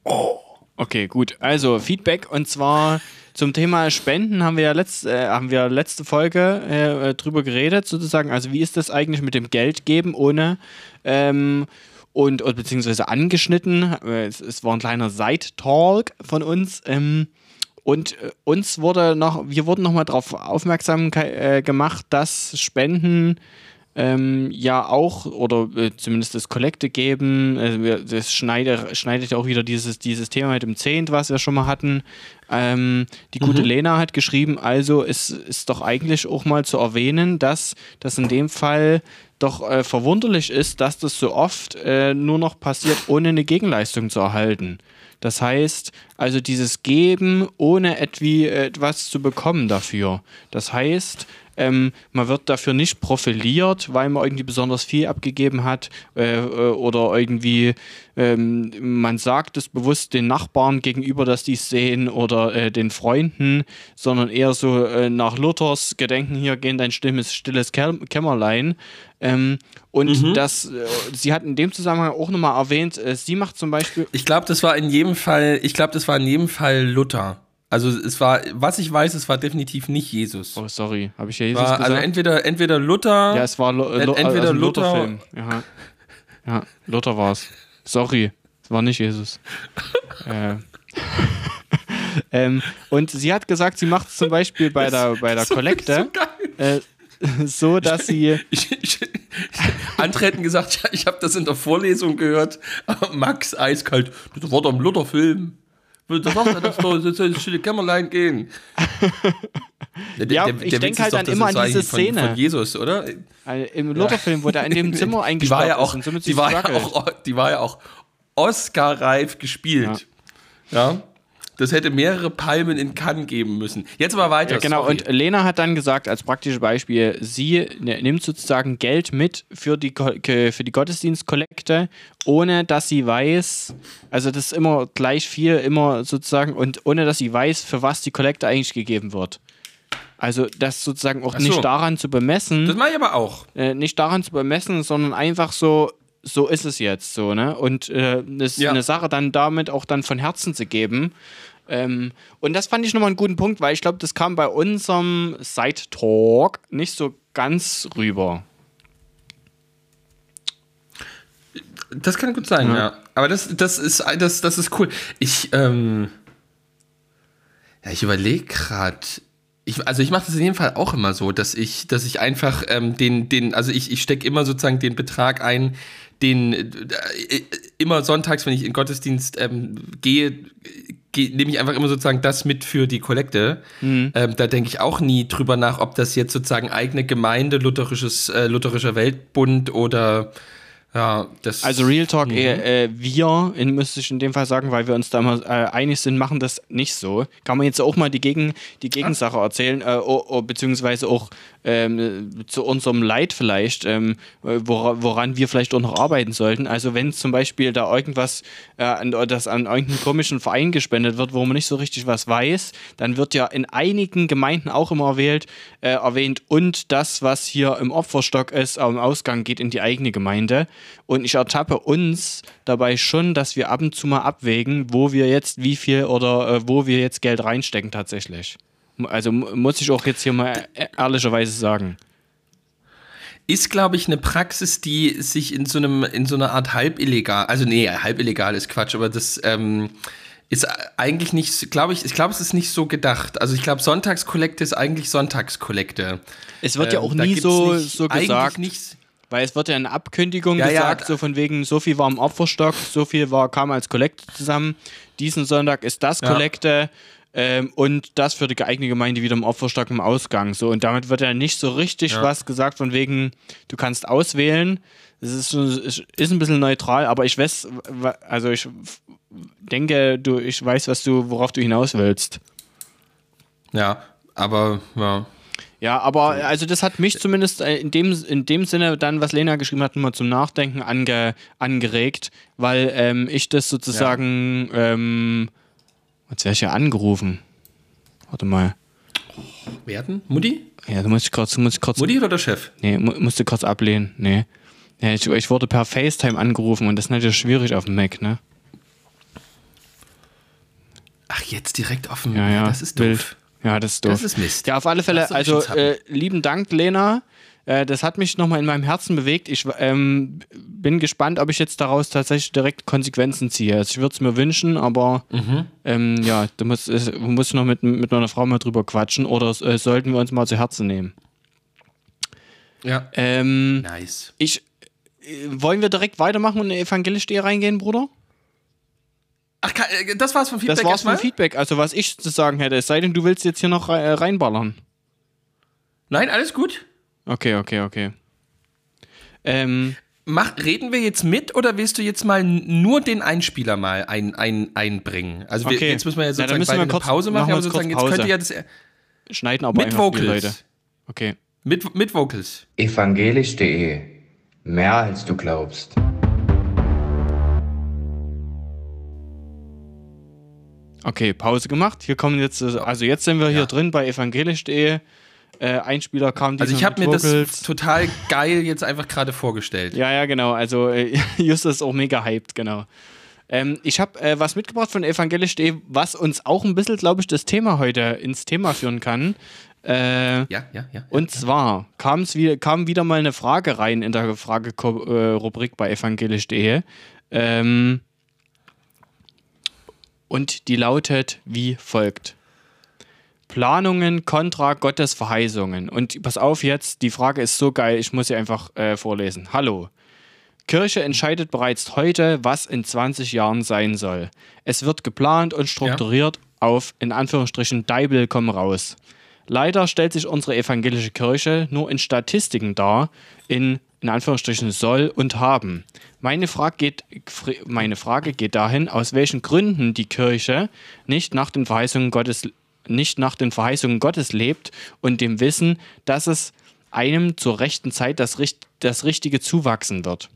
Oh. Okay, gut. Also Feedback und zwar zum Thema Spenden haben wir ja letzt, äh, haben wir letzte Folge äh, drüber geredet, sozusagen. Also wie ist das eigentlich mit dem Geld geben ohne ähm, und, und beziehungsweise angeschnitten. Äh, es, es war ein kleiner Side-Talk von uns. Ähm, und äh, uns wurde noch, wir wurden nochmal darauf aufmerksam äh, gemacht, dass Spenden ähm, ja auch, oder äh, zumindest das Kollekte geben, äh, das schneidet, schneidet ja auch wieder dieses, dieses Thema mit dem Zehnt, was wir schon mal hatten. Ähm, die gute mhm. Lena hat geschrieben, also es ist doch eigentlich auch mal zu erwähnen, dass das in dem Fall doch äh, verwunderlich ist, dass das so oft äh, nur noch passiert, ohne eine Gegenleistung zu erhalten. Das heißt, also dieses Geben, ohne etwas zu bekommen dafür. Das heißt, ähm, man wird dafür nicht profiliert, weil man irgendwie besonders viel abgegeben hat äh, äh, oder irgendwie ähm, man sagt es bewusst den Nachbarn gegenüber, dass die es sehen oder äh, den Freunden, sondern eher so äh, nach Luthers Gedenken hier gehen dein stilles, stilles Kämmerlein. Ähm, und mhm. das, äh, sie hat in dem Zusammenhang auch nochmal erwähnt, äh, sie macht zum Beispiel. Ich glaube, das war in jedem Fall, ich glaube, das war in jedem Fall Luther. Also es war, was ich weiß, es war definitiv nicht Jesus. Oh, sorry, habe ich ja Jesus war, gesagt? Also entweder, entweder Luther. Ja, es war Lo entweder also Luther. Luther ja. ja, Luther war es. Sorry, es war nicht Jesus. <laughs> äh. <laughs> ähm, und sie hat gesagt, sie macht es zum Beispiel bei der, bei der Kollekte. <laughs> So äh, so, dass sie. Ich, ich, andere hätten gesagt, ja, ich habe das in der Vorlesung gehört. Max eiskalt, das war doch ein Lutherfilm. Da sagt er, das soll ins stille Kämmerlein gehen. <laughs> Der, ja, der, ich denke halt dann immer an diese Szene. Von, Jesus, oder? Im Lutherfilm, wo der in dem <laughs> Zimmer eingesperrt die war ja auch, ist. die, war ja auch, die war ja auch Oscar-reif gespielt. Ja. ja. Das hätte mehrere Palmen in Cannes geben müssen. Jetzt aber weiter. Ja, genau, sorry. und Lena hat dann gesagt, als praktisches Beispiel, sie ne, nimmt sozusagen Geld mit für die, für die Gottesdienstkollekte, ohne dass sie weiß, also das ist immer gleich viel, immer sozusagen, und ohne dass sie weiß, für was die Kollekte eigentlich gegeben wird. Also das sozusagen auch so. nicht daran zu bemessen. Das mache ich aber auch. Äh, nicht daran zu bemessen, sondern einfach so, so ist es jetzt so, ne? Und äh, das ja. eine Sache dann damit auch dann von Herzen zu geben. Ähm, und das fand ich nochmal einen guten Punkt, weil ich glaube, das kam bei unserem Side-Talk nicht so ganz rüber. Das kann gut sein, ja. ja. Aber das, das, ist, das, das ist cool. Ich, ähm, ja, ich überlege gerade. Ich, also ich mache das in jedem Fall auch immer so, dass ich, dass ich einfach ähm, den, den, also ich, ich stecke immer sozusagen den Betrag ein, den äh, immer sonntags, wenn ich in Gottesdienst ähm, gehe, geh, nehme ich einfach immer sozusagen das mit für die Kollekte. Mhm. Ähm, da denke ich auch nie drüber nach, ob das jetzt sozusagen eigene Gemeinde, lutherisches, äh, lutherischer Weltbund oder ja, das. Also Real Talk, mhm. äh, äh, wir, in, müsste ich in dem Fall sagen, weil wir uns da mal äh, einig sind, machen das nicht so. Kann man jetzt auch mal die, Gegen, die Gegensache erzählen, äh, oh, oh, beziehungsweise auch ähm, zu unserem Leid vielleicht, ähm, wora, woran wir vielleicht auch noch arbeiten sollten. Also wenn zum Beispiel da irgendwas, äh, an, das an irgendeinen komischen Verein gespendet wird, wo man nicht so richtig was weiß, dann wird ja in einigen Gemeinden auch immer erwählt, äh, erwähnt und das, was hier im Opferstock ist, am Ausgang geht in die eigene Gemeinde. Und ich ertappe uns dabei schon, dass wir ab und zu mal abwägen, wo wir jetzt wie viel oder äh, wo wir jetzt Geld reinstecken tatsächlich. Also muss ich auch jetzt hier mal e-, ehrlicherweise sagen. Ist, glaube ich, eine Praxis, die sich in so einem, in so einer Art halb illegal, also nee, halb illegal ist Quatsch, aber das ähm, ist eigentlich nicht, glaube ich, ich glaube, es ist nicht so gedacht. Also ich glaube, Sonntagskollekte ist eigentlich Sonntagskollekte. Es wird ähm, ja auch nie so, nicht, so gesagt. Nicht, weil es wird ja in Abkündigung ja, gesagt, ja, so von wegen, so viel war im Opferstock, so viel war, kam als Kollekte zusammen. Diesen Sonntag ist das Kollekte. Ähm, und das für die geeignete Gemeinde wieder im Opferstock im Ausgang. So, und damit wird ja nicht so richtig ja. was gesagt, von wegen, du kannst auswählen. Es ist, ist ein bisschen neutral, aber ich weiß, also ich denke, du, ich weiß, was du, worauf du hinaus willst. Ja, aber ja. Ja, aber also das hat mich zumindest äh, in dem, in dem Sinne dann, was Lena geschrieben hat, nochmal zum Nachdenken ange, angeregt, weil ähm, ich das sozusagen ja. ähm, Jetzt wäre ich ja angerufen. Warte mal. Werden? Mutti? Ja, du musst kurz, musst kurz. Mutti oder der Chef? Nee, mu musst du kurz ablehnen. Nee. Ja, ich, ich, wurde per FaceTime angerufen und das ist natürlich schwierig auf dem Mac, ne? Ach, jetzt direkt auf dem ja, ja, Das ist doof. Wild. Ja, das ist doof. Das ist Mist. Ja, auf alle Fälle, also äh, lieben Dank, Lena. Äh, das hat mich nochmal in meinem Herzen bewegt. Ich ähm, bin gespannt, ob ich jetzt daraus tatsächlich direkt Konsequenzen ziehe. Also ich würde es mir wünschen, aber mhm. ähm, ja, du musst, äh, musst noch mit, mit meiner Frau mal drüber quatschen oder äh, sollten wir uns mal zu Herzen nehmen. Ja. Ähm, nice. Ich, äh, wollen wir direkt weitermachen und in evangelisch.de reingehen, Bruder? Ach, äh, das war's vom Feedback. Das war's vom Feedback, also was ich zu sagen hätte. Es sei denn, du willst jetzt hier noch reinballern. Nein, alles gut. Okay, okay, okay. Ähm, Mach, reden wir jetzt mit oder willst du jetzt mal nur den Einspieler mal ein, ein, einbringen? Also wir, jetzt müssen wir ja sozusagen ja, wir eine kurz, Pause machen, aber sozusagen jetzt könnt ihr ja das schneiden aber mit Vocals. Leute. Okay. Mit, mit Vocals. Evangelisch.de Mehr als du glaubst. Okay, Pause gemacht. Hier kommen jetzt, also jetzt sind wir ja. hier drin bei evangelisch.de äh, Einspieler kam. Also ich habe mir das total geil jetzt einfach gerade vorgestellt. Ja, ja, genau. Also äh, <laughs> Justus ist auch mega hyped, genau. Ähm, ich habe äh, was mitgebracht von evangelisch.de, was uns auch ein bisschen, glaube ich, das Thema heute ins Thema führen kann. Äh, ja, ja, ja. Und ja. zwar kam's wie, kam wieder mal eine Frage rein in der Fragerubrik äh, bei evangelisch.de. Ähm, und die lautet wie folgt. Planungen kontra Gottes Verheißungen. Und pass auf jetzt, die Frage ist so geil, ich muss sie einfach äh, vorlesen. Hallo. Kirche entscheidet bereits heute, was in 20 Jahren sein soll. Es wird geplant und strukturiert ja. auf, in Anführungsstrichen, Deibel komm raus. Leider stellt sich unsere evangelische Kirche nur in Statistiken dar, in, in Anführungsstrichen soll und haben. Meine Frage, geht, meine Frage geht dahin, aus welchen Gründen die Kirche nicht nach den Verheißungen Gottes nicht nach den Verheißungen Gottes lebt und dem Wissen, dass es einem zur rechten Zeit das, das Richtige zuwachsen wird.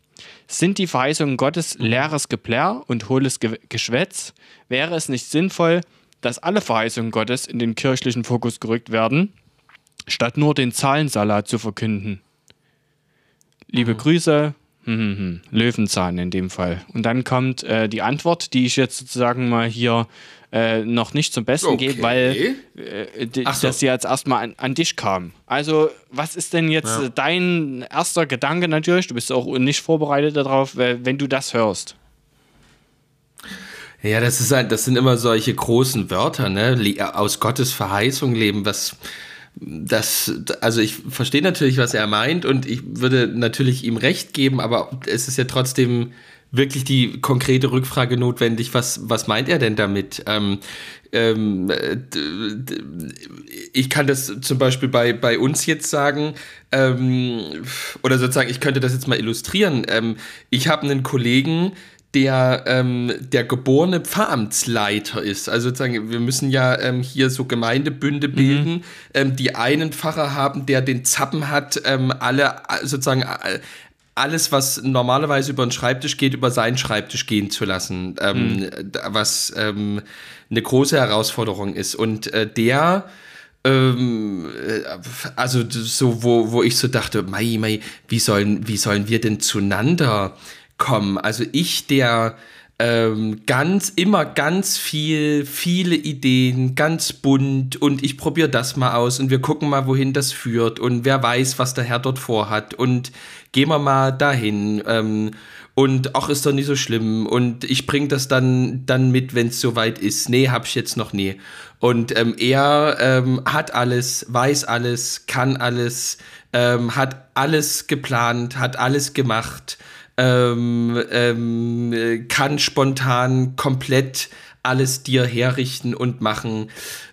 Sind die Verheißungen Gottes leeres Geplärr und hohles Ge Geschwätz? Wäre es nicht sinnvoll, dass alle Verheißungen Gottes in den kirchlichen Fokus gerückt werden, statt nur den Zahlensalat zu verkünden? Liebe mhm. Grüße, hm, hm, hm. Löwenzahn in dem Fall. Und dann kommt äh, die Antwort, die ich jetzt sozusagen mal hier äh, noch nicht zum Besten okay. gebe, weil äh, so. das jetzt erstmal an, an, dich kam. Also, was ist denn jetzt ja. dein erster Gedanke natürlich? Du bist auch nicht vorbereitet darauf, wenn du das hörst. Ja, das ist halt, das sind immer solche großen Wörter, ne? Aus Gottes Verheißung leben, was das, also ich verstehe natürlich, was er meint und ich würde natürlich ihm recht geben, aber es ist ja trotzdem wirklich die konkrete Rückfrage notwendig, was, was meint er denn damit? Ähm, ähm, ich kann das zum Beispiel bei, bei uns jetzt sagen, ähm, oder sozusagen, ich könnte das jetzt mal illustrieren. Ähm, ich habe einen Kollegen, der ähm, der geborene Pfarramtsleiter ist. Also sozusagen, wir müssen ja ähm, hier so Gemeindebünde mhm. bilden, mhm. ähm, die einen Pfarrer haben, der den Zappen hat, ähm, alle sozusagen alles, was normalerweise über den Schreibtisch geht, über seinen Schreibtisch gehen zu lassen, ähm, mhm. was ähm, eine große Herausforderung ist. Und äh, der ähm, äh, also so, wo, wo ich so dachte, Mai, Mai, wie sollen, wie sollen wir denn zueinander kommen? Also ich, der ähm, ganz, immer ganz viel, viele Ideen, ganz bunt und ich probiere das mal aus und wir gucken mal, wohin das führt und wer weiß, was der Herr dort vorhat und gehen wir mal dahin. Ähm, und ach, ist doch nicht so schlimm. Und ich bringe das dann, dann mit, wenn es soweit ist. Nee, hab ich jetzt noch nie. Und ähm, er ähm, hat alles, weiß alles, kann alles, ähm, hat alles geplant, hat alles gemacht, ähm, ähm, kann spontan komplett alles dir herrichten und machen.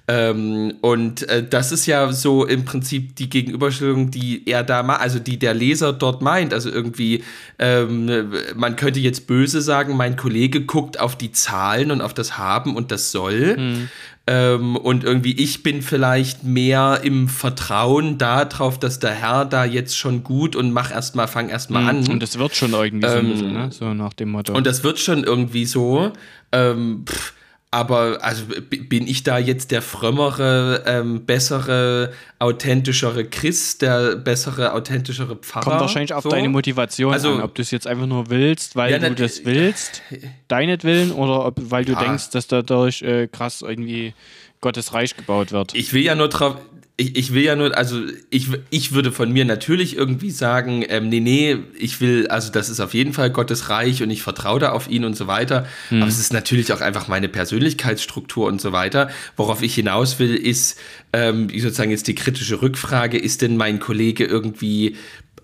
Ähm, und äh, das ist ja so im Prinzip die Gegenüberstellung, die er da macht, also die der Leser dort meint. Also irgendwie, ähm, man könnte jetzt böse sagen, mein Kollege guckt auf die Zahlen und auf das Haben und das Soll. Hm. Ähm, und irgendwie, ich bin vielleicht mehr im Vertrauen darauf, dass der Herr da jetzt schon gut und mach erstmal, fang erstmal hm. an. Und das wird schon irgendwie so, bisschen, ähm, ne? so nach dem Motto. Und das wird schon irgendwie so. Ähm, pff, aber also bin ich da jetzt der frömmere, ähm, bessere, authentischere Christ, der bessere, authentischere Pfarrer? Kommt wahrscheinlich auf so? deine Motivation also, an, ob du es jetzt einfach nur willst, weil ja, du das willst, <laughs> deinetwillen, oder ob, weil du ja. denkst, dass dadurch äh, krass irgendwie Gottes Reich gebaut wird. Ich will ja nur drauf, ich, ich will ja nur, also ich, ich würde von mir natürlich irgendwie sagen, ähm, nee, nee, ich will, also das ist auf jeden Fall Gottes Reich und ich vertraue da auf ihn und so weiter. Mhm. Aber es ist natürlich auch einfach meine Persönlichkeitsstruktur und so weiter. Worauf ich hinaus will, ist ähm, sozusagen jetzt die kritische Rückfrage, ist denn mein Kollege irgendwie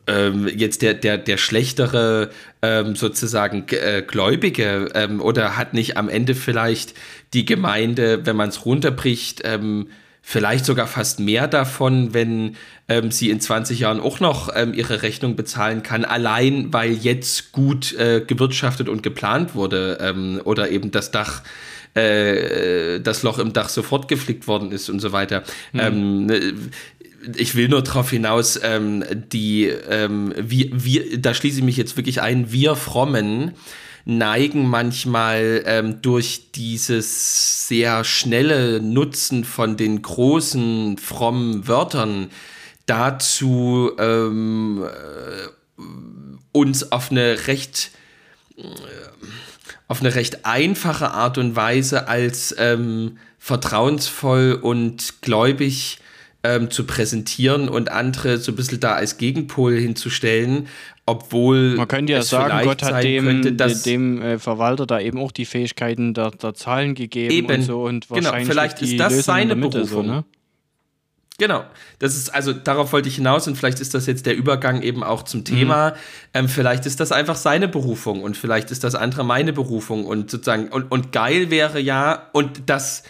ähm, jetzt der, der, der schlechtere ähm, sozusagen äh, Gläubige ähm, oder hat nicht am Ende vielleicht die Gemeinde, wenn man es runterbricht, ähm, vielleicht sogar fast mehr davon, wenn ähm, sie in 20 Jahren auch noch ähm, ihre Rechnung bezahlen kann, allein weil jetzt gut äh, gewirtschaftet und geplant wurde ähm, oder eben das Dach äh, das Loch im Dach sofort geflickt worden ist und so weiter. Mhm. Ähm, ich will nur darauf hinaus, ähm, die, ähm, wir, wir, da schließe ich mich jetzt wirklich ein, wir Frommen, neigen manchmal ähm, durch dieses sehr schnelle Nutzen von den großen frommen Wörtern dazu, ähm, äh, uns auf eine recht äh, auf eine recht einfache Art und Weise als ähm, vertrauensvoll und gläubig ähm, zu präsentieren und andere so ein bisschen da als Gegenpol hinzustellen, obwohl man könnte ja sagen, Gott hat dem, könnte, dem, dem äh, Verwalter da eben auch die Fähigkeiten der, der Zahlen gegeben eben, und so und genau, wahrscheinlich genau, vielleicht ist das Lösung seine Mitte, Berufung. So, ne? Genau. Das ist, also darauf wollte ich hinaus und vielleicht ist das jetzt der Übergang eben auch zum Thema. Mhm. Ähm, vielleicht ist das einfach seine Berufung und vielleicht ist das andere meine Berufung und sozusagen, und, und geil wäre ja, und das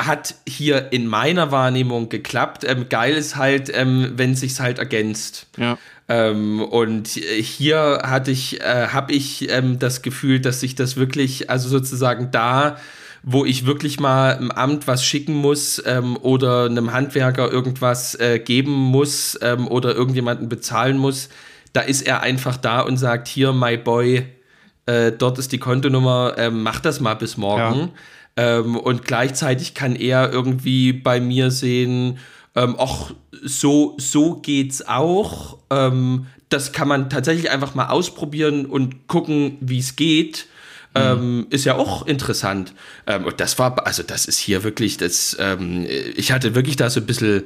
hat hier in meiner Wahrnehmung geklappt. Ähm, geil ist halt, ähm, wenn sich's halt ergänzt. Ja. Ähm, und hier hatte ich, äh, habe ich ähm, das Gefühl, dass sich das wirklich, also sozusagen da wo ich wirklich mal im Amt was schicken muss ähm, oder einem Handwerker irgendwas äh, geben muss ähm, oder irgendjemanden bezahlen muss, da ist er einfach da und sagt, hier, my boy, äh, dort ist die Kontonummer, äh, mach das mal bis morgen. Ja. Ähm, und gleichzeitig kann er irgendwie bei mir sehen, ähm, ach, so, so geht's auch. Ähm, das kann man tatsächlich einfach mal ausprobieren und gucken, wie es geht. Ähm, ist ja auch interessant. Ähm, und das war, also das ist hier wirklich, das, ähm, ich hatte wirklich da so ein bisschen,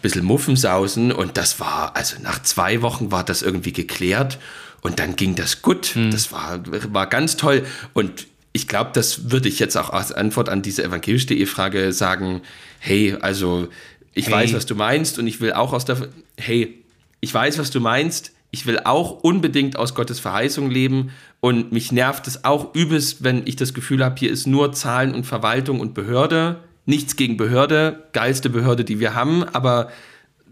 bisschen Muffensausen und das war, also nach zwei Wochen war das irgendwie geklärt und dann ging das gut. Mhm. Das war, war ganz toll. Und ich glaube, das würde ich jetzt auch als Antwort an diese evangelisch.de Frage sagen, hey, also ich hey. weiß, was du meinst und ich will auch aus der, hey, ich weiß, was du meinst, ich will auch unbedingt aus Gottes Verheißung leben und mich nervt es auch übelst, wenn ich das Gefühl habe, hier ist nur Zahlen und Verwaltung und Behörde. Nichts gegen Behörde, geilste Behörde, die wir haben, aber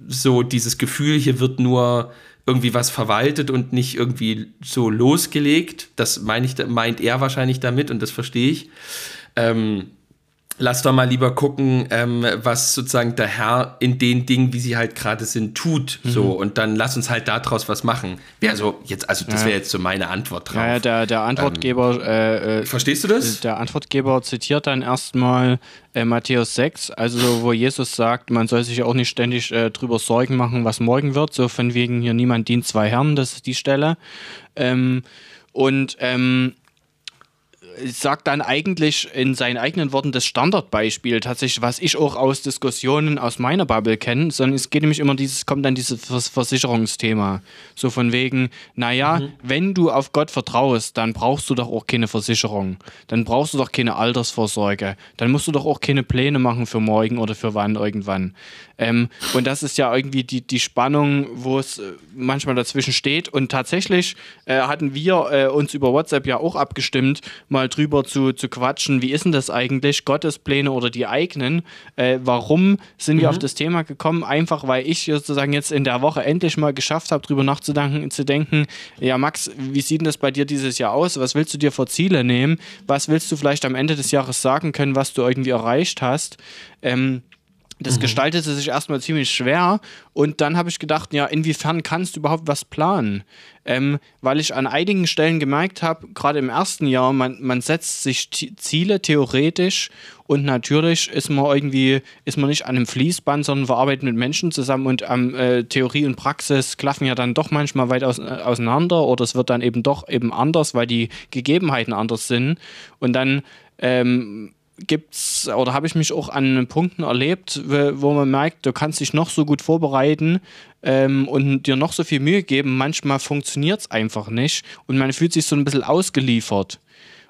so dieses Gefühl, hier wird nur irgendwie was verwaltet und nicht irgendwie so losgelegt. Das meine ich, meint er wahrscheinlich damit und das verstehe ich. Ähm, lass doch mal lieber gucken, ähm, was sozusagen der Herr in den Dingen, wie sie halt gerade sind, tut. Mhm. So, und dann lass uns halt daraus was machen. Wäre so jetzt, also das wäre jetzt so meine Antwort drauf. Ja, der, der Antwortgeber. Ähm, äh, äh, verstehst du das? Der Antwortgeber zitiert dann erstmal äh, Matthäus 6, also wo Jesus sagt, man soll sich auch nicht ständig äh, drüber Sorgen machen, was morgen wird. So von wegen hier niemand dient zwei Herren, das ist die Stelle. Ähm, und ähm, sagt dann eigentlich in seinen eigenen Worten das Standardbeispiel, tatsächlich, was ich auch aus Diskussionen aus meiner Bubble kenne, sondern es geht nämlich immer dieses, kommt dann dieses Versicherungsthema. So von wegen, naja, mhm. wenn du auf Gott vertraust, dann brauchst du doch auch keine Versicherung. Dann brauchst du doch keine Altersvorsorge. Dann musst du doch auch keine Pläne machen für morgen oder für wann irgendwann. Ähm, und das ist ja irgendwie die, die Spannung, wo es äh, manchmal dazwischen steht. Und tatsächlich äh, hatten wir äh, uns über WhatsApp ja auch abgestimmt, mal drüber zu, zu quatschen, wie ist denn das eigentlich, Gottes Pläne oder die eigenen? Äh, warum sind wir mhm. auf das Thema gekommen? Einfach, weil ich sozusagen jetzt in der Woche endlich mal geschafft habe, drüber nachzudenken, zu denken, ja Max, wie sieht denn das bei dir dieses Jahr aus? Was willst du dir vor Ziele nehmen? Was willst du vielleicht am Ende des Jahres sagen können, was du irgendwie erreicht hast? Ähm, das mhm. gestaltete sich erstmal ziemlich schwer und dann habe ich gedacht, ja, inwiefern kannst du überhaupt was planen? Ähm, weil ich an einigen Stellen gemerkt habe, gerade im ersten Jahr, man, man setzt sich Ziele theoretisch und natürlich ist man irgendwie, ist man nicht an einem Fließband, sondern wir arbeiten mit Menschen zusammen und ähm, äh, Theorie und Praxis klaffen ja dann doch manchmal weit aus, äh, auseinander oder es wird dann eben doch eben anders, weil die Gegebenheiten anders sind und dann ähm, gibt's oder habe ich mich auch an Punkten erlebt, wo man merkt, du kannst dich noch so gut vorbereiten ähm, und dir noch so viel Mühe geben, manchmal funktioniert es einfach nicht und man fühlt sich so ein bisschen ausgeliefert.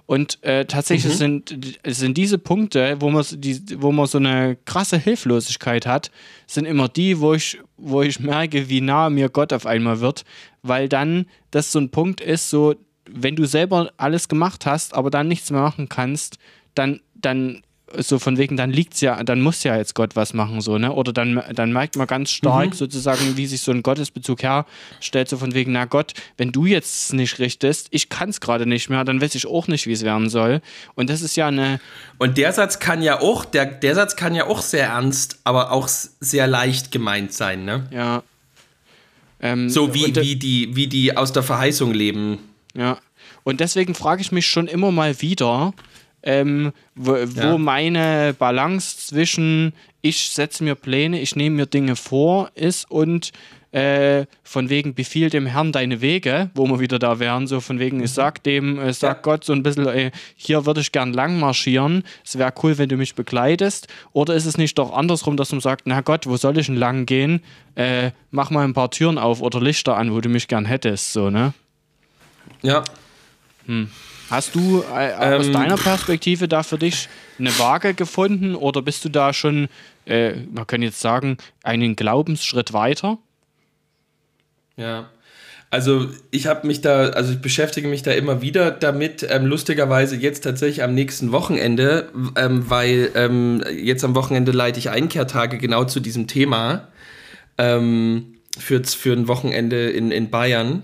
Und äh, tatsächlich mhm. sind, sind diese Punkte, wo man, die, wo man so eine krasse Hilflosigkeit hat, sind immer die, wo ich, wo ich merke, wie nah mir Gott auf einmal wird, weil dann das so ein Punkt ist, so, wenn du selber alles gemacht hast, aber dann nichts mehr machen kannst, dann dann so von wegen, dann liegt's ja, dann muss ja jetzt Gott was machen, so, ne? Oder dann, dann merkt man ganz stark mhm. sozusagen, wie sich so ein Gottesbezug herstellt, so von wegen, na Gott, wenn du jetzt nicht richtest, ich kann es gerade nicht mehr, dann weiß ich auch nicht, wie es werden soll. Und das ist ja eine. Und der Satz kann ja auch, der, der Satz kann ja auch sehr ernst, aber auch sehr leicht gemeint sein, ne? Ja. Ähm, so wie, wie, die, wie die aus der Verheißung leben. Ja. Und deswegen frage ich mich schon immer mal wieder, ähm, wo, ja. wo, meine Balance zwischen ich setze mir Pläne, ich nehme mir Dinge vor ist und äh, von wegen befiehl dem Herrn deine Wege, wo wir wieder da wären, so von wegen, ich mhm. sag dem, äh, sag ja. Gott so ein bisschen, ey, hier würde ich gern lang marschieren, es wäre cool, wenn du mich begleitest, oder ist es nicht doch andersrum, dass man sagt, na Gott, wo soll ich denn lang gehen, äh, mach mal ein paar Türen auf oder Lichter an, wo du mich gern hättest, so, ne? Ja. Hm. Hast du äh, aus Ähm, deiner Perspektive da für dich eine Waage gefunden oder bist du da schon, äh, man kann jetzt sagen, einen Glaubensschritt weiter? Ja. Also ich habe mich da, also ich beschäftige mich da immer wieder damit, ähm, lustigerweise jetzt tatsächlich am nächsten Wochenende, ähm, weil ähm, jetzt am Wochenende leite ich Einkehrtage genau zu diesem Thema ähm, für, für ein Wochenende in, in Bayern.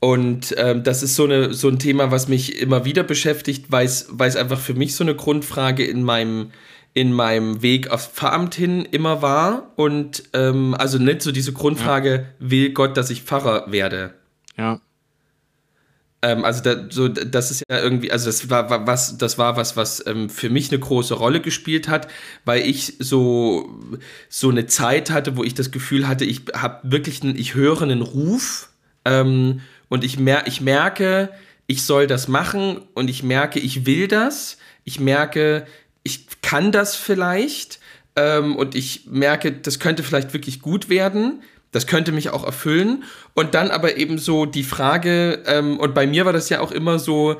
Und ähm, das ist so, eine, so ein Thema, was mich immer wieder beschäftigt, weil es einfach für mich so eine Grundfrage in meinem, in meinem Weg aufs Pfarramt hin immer war. Und ähm, also nicht so diese Grundfrage, will Gott, dass ich Pfarrer werde? Ja. Ähm, also da, so, das ist ja irgendwie, also das war, was, das war was, was ähm, für mich eine große Rolle gespielt hat, weil ich so so eine Zeit hatte, wo ich das Gefühl hatte, ich habe wirklich, einen, ich höre einen Ruf ähm, und ich, mer ich merke, ich soll das machen und ich merke, ich will das, ich merke, ich kann das vielleicht ähm, und ich merke, das könnte vielleicht wirklich gut werden. Das könnte mich auch erfüllen. Und dann aber eben so die Frage, ähm, und bei mir war das ja auch immer so,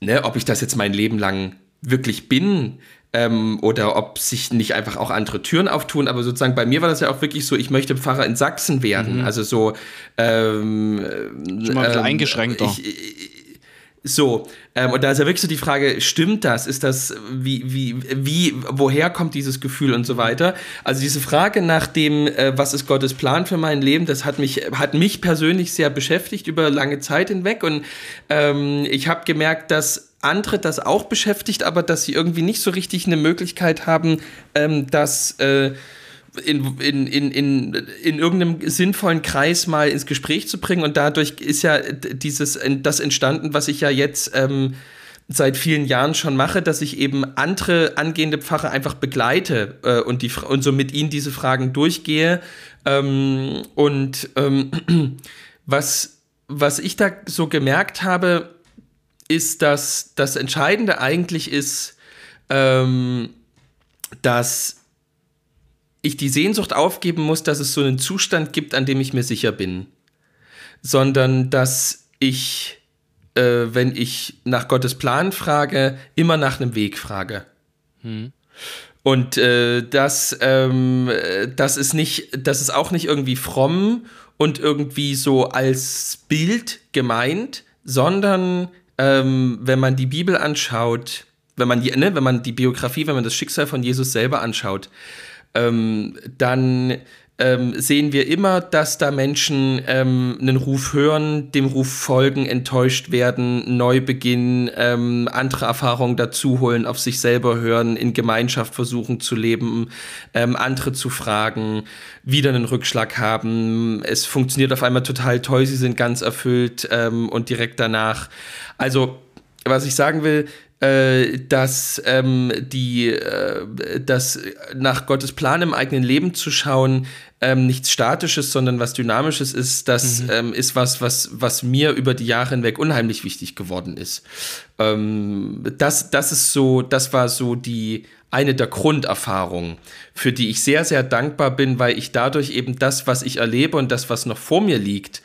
ne, ob ich das jetzt mein Leben lang wirklich bin ähm, oder ob sich nicht einfach auch andere Türen auftun. Aber sozusagen bei mir war das ja auch wirklich so, ich möchte Pfarrer in Sachsen werden. Also so ähm, Schon mal ein bisschen ähm, eingeschränkter. Ich, ich, so, ähm, und da ist ja wirklich so die Frage, stimmt das? Ist das, wie, wie, wie, woher kommt dieses Gefühl und so weiter? Also diese Frage nach dem, äh, was ist Gottes Plan für mein Leben, das hat mich, hat mich persönlich sehr beschäftigt über lange Zeit hinweg und ähm, ich habe gemerkt, dass andere das auch beschäftigt, aber dass sie irgendwie nicht so richtig eine Möglichkeit haben, ähm, das äh, in, in, in, in, in irgendeinem sinnvollen Kreis mal ins Gespräch zu bringen. Und dadurch ist ja dieses, das entstanden, was ich ja jetzt ähm, seit vielen Jahren schon mache, dass ich eben andere angehende Pfarrer einfach begleite äh, und, die, und so mit ihnen diese Fragen durchgehe. Ähm, und ähm, <clears throat> was, was ich da so gemerkt habe, ist, dass das Entscheidende eigentlich ist, ähm, dass ich die Sehnsucht aufgeben muss, dass es so einen Zustand gibt, an dem ich mir sicher bin, sondern dass ich, äh, wenn ich nach Gottes Plan frage, immer nach einem Weg frage. Und äh, das, ähm, das ist nicht, das ist auch nicht irgendwie fromm und irgendwie so als Bild gemeint, sondern ähm, wenn man die Bibel anschaut, wenn man die, ne, wenn man die Biografie, wenn man das Schicksal von Jesus selber anschaut, ähm, dann ähm, sehen wir immer, dass da Menschen ähm, einen Ruf hören, dem Ruf folgen, enttäuscht werden, neu beginnen, ähm, andere Erfahrungen dazu holen, auf sich selber hören, in Gemeinschaft versuchen zu leben, ähm, andere zu fragen, wieder einen Rückschlag haben. Es funktioniert auf einmal total toll, sie sind ganz erfüllt ähm, und direkt danach. Also, was ich sagen will, dass ähm, die, äh, dass nach Gottes Plan im eigenen Leben zu schauen, ähm, nichts Statisches, sondern was Dynamisches ist, das ähm, ist was, was, was mir über die Jahre hinweg unheimlich wichtig geworden ist. Ähm, das, das ist so, das war so die eine der Grunderfahrungen, für die ich sehr, sehr dankbar bin, weil ich dadurch eben das, was ich erlebe und das, was noch vor mir liegt,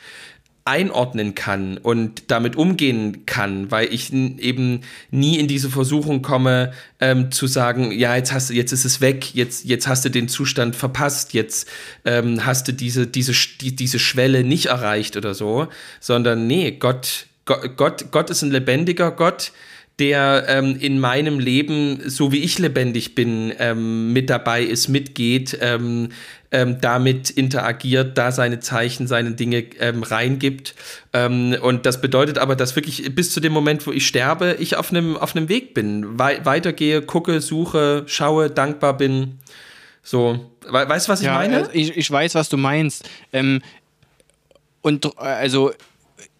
einordnen kann und damit umgehen kann, weil ich eben nie in diese Versuchung komme, ähm, zu sagen, ja, jetzt hast du, jetzt ist es weg, jetzt, jetzt hast du den Zustand verpasst, jetzt ähm, hast du diese, diese, die, diese Schwelle nicht erreicht oder so, sondern nee, Gott, Gott, Gott, Gott ist ein lebendiger Gott, der ähm, in meinem Leben, so wie ich lebendig bin, ähm, mit dabei ist, mitgeht, ähm, ähm, damit interagiert, da seine Zeichen, seine Dinge ähm, reingibt. Ähm, und das bedeutet aber, dass wirklich bis zu dem Moment, wo ich sterbe, ich auf einem auf einem Weg bin, wei weitergehe, gucke, suche, schaue, dankbar bin. So, we weißt du, was ich ja, meine? also ich, ich weiß, was du meinst. Und äh, also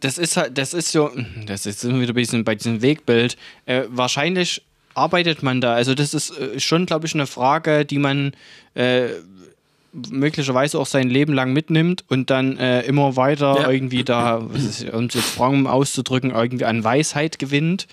das ist halt, das ist so, das ist immer wieder ein bisschen bei diesem Wegbild. Äh, wahrscheinlich arbeitet man da. Also das ist äh, schon, glaube ich, eine Frage, die man äh, möglicherweise auch sein Leben lang mitnimmt und dann äh, immer weiter Ja. irgendwie da, ist, um es jetzt fromm auszudrücken, irgendwie an Weisheit gewinnt.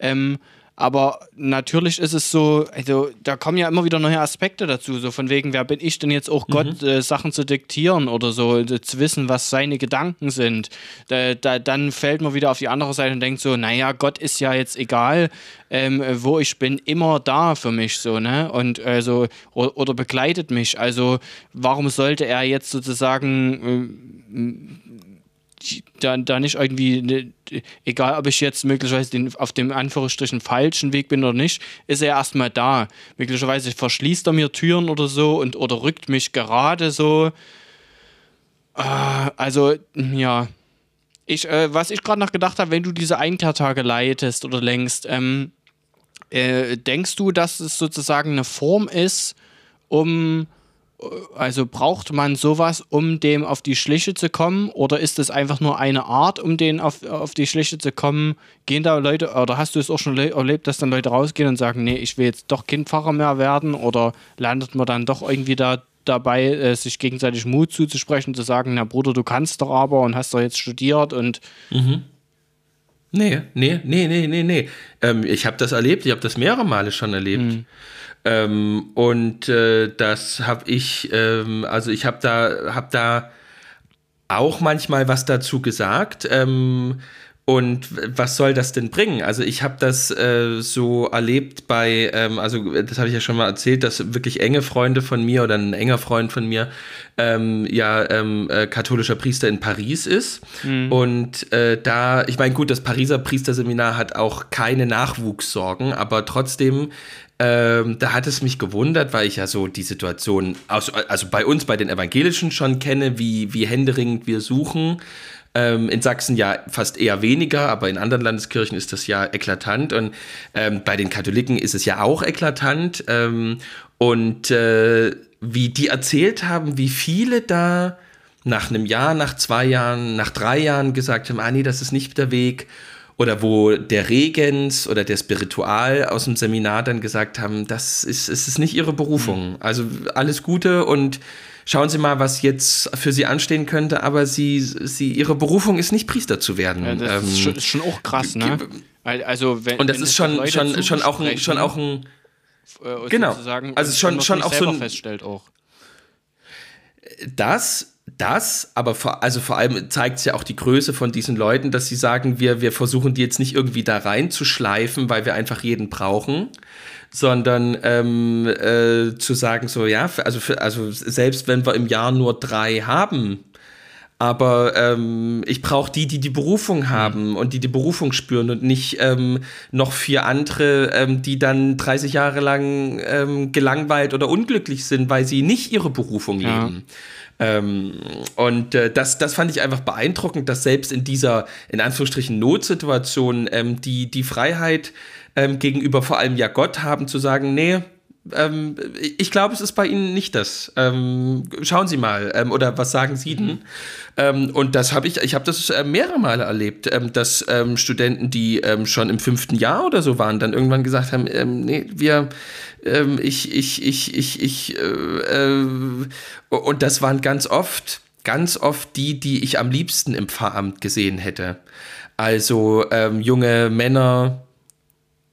Ähm, Aber natürlich ist es so, also da kommen ja immer wieder neue Aspekte dazu, so von wegen, wer bin ich denn jetzt auch Gott, äh, Sachen zu diktieren oder so, äh, zu wissen, was seine Gedanken sind. Da, da, dann fällt man wieder auf die andere Seite und denkt so, naja, Gott ist ja jetzt egal, ähm, wo ich bin, immer da für mich so, ne? Und also, oder, oder begleitet mich. Also, warum sollte er jetzt sozusagen äh, da, da nicht irgendwie, ne, egal ob ich jetzt möglicherweise den, auf dem Anführungsstrichen falschen Weg bin oder nicht, ist er erstmal da. Möglicherweise verschließt er mir Türen oder so und oder rückt mich gerade so. Äh, also, ja. Ich, äh, was ich gerade noch gedacht habe, wenn du diese Einkehrtage leitest oder längst, ähm, äh, denkst du, dass es sozusagen eine Form ist, um also braucht man sowas, um dem auf die Schliche zu kommen? Oder ist es einfach nur eine Art, um den auf, auf die Schliche zu kommen? Gehen da Leute, oder hast du es auch schon erlebt, dass dann Leute rausgehen und sagen, nee, ich will jetzt doch kein Pfarrer mehr werden? Oder landet man dann doch irgendwie da dabei, äh, sich gegenseitig Mut zuzusprechen, zu sagen, na Bruder, du kannst doch aber und hast doch jetzt studiert und mhm. Nee, nee, nee, nee, nee, nee. Ähm, ich habe das erlebt, ich habe das mehrere Male schon erlebt. Mhm. Ähm, und äh, das habe ich, ähm, also ich habe da, hab da auch manchmal was dazu gesagt. Ähm, und was soll das denn bringen? Also ich habe das äh, so erlebt bei, ähm, also das habe ich ja schon mal erzählt, dass wirklich enge Freunde von mir oder ein enger Freund von mir ähm, ja ähm, äh, katholischer Priester in Paris ist. Mhm. Und äh, da, ich meine, gut, das Pariser Priesterseminar hat auch keine Nachwuchssorgen, aber trotzdem ähm, da hat es mich gewundert, weil ich ja so die Situation, aus, also bei uns, bei den Evangelischen schon kenne, wie, wie händeringend wir suchen. Ähm, in Sachsen ja fast eher weniger, aber in anderen Landeskirchen ist das ja eklatant. Und ähm, bei den Katholiken ist es ja auch eklatant. Ähm, und äh, wie die erzählt haben, wie viele da nach einem Jahr, nach zwei Jahren, nach drei Jahren gesagt haben, ah nee, das ist nicht der Weg oder wo der Regens oder der Spiritual aus dem Seminar dann gesagt haben, das ist, es ist nicht ihre Berufung. Mhm. Also alles Gute und schauen Sie mal, was jetzt für Sie anstehen könnte, aber Sie, Sie, Ihre Berufung ist nicht Priester zu werden. Ja, das ähm, ist, schon, ist, schon, auch krass, ne? Also wenn, und das ist schon, schon, schon auch ein, schon auch ein äh, genau. Also schon, schon auch so ein feststellt auch. Das das, aber vor, also vor allem zeigt es ja auch die Größe von diesen Leuten, dass sie sagen, wir, wir versuchen die jetzt nicht irgendwie da reinzuschleifen, weil wir einfach jeden brauchen, sondern ähm, äh, zu sagen, so ja, also, für, also selbst wenn wir im Jahr nur drei haben, aber ähm, ich brauche die, die die Berufung haben und die die Berufung spüren und nicht ähm, noch vier andere, ähm, die dann 30 Jahre lang ähm, gelangweilt oder unglücklich sind, weil sie nicht ihre Berufung ja. leben. Ähm, und äh, das, das fand ich einfach beeindruckend, dass selbst in dieser, in Anführungsstrichen, Notsituation ähm, die, die Freiheit ähm, gegenüber vor allem ja Gott haben zu sagen, nee, ähm, ich glaube, es ist bei Ihnen nicht das. Ähm, schauen Sie mal, ähm, oder was sagen Sie denn? Mhm. Ähm, und das habe ich, ich habe das äh, mehrere Male erlebt, ähm, dass ähm, Studenten, die schon im fünften Jahr oder so waren, dann irgendwann gesagt haben, nee, wir, ich, ich, ich, ich, ich, äh, äh, und das waren ganz oft, ganz oft die, die ich am liebsten im Pfarramt gesehen hätte. Also junge Männer,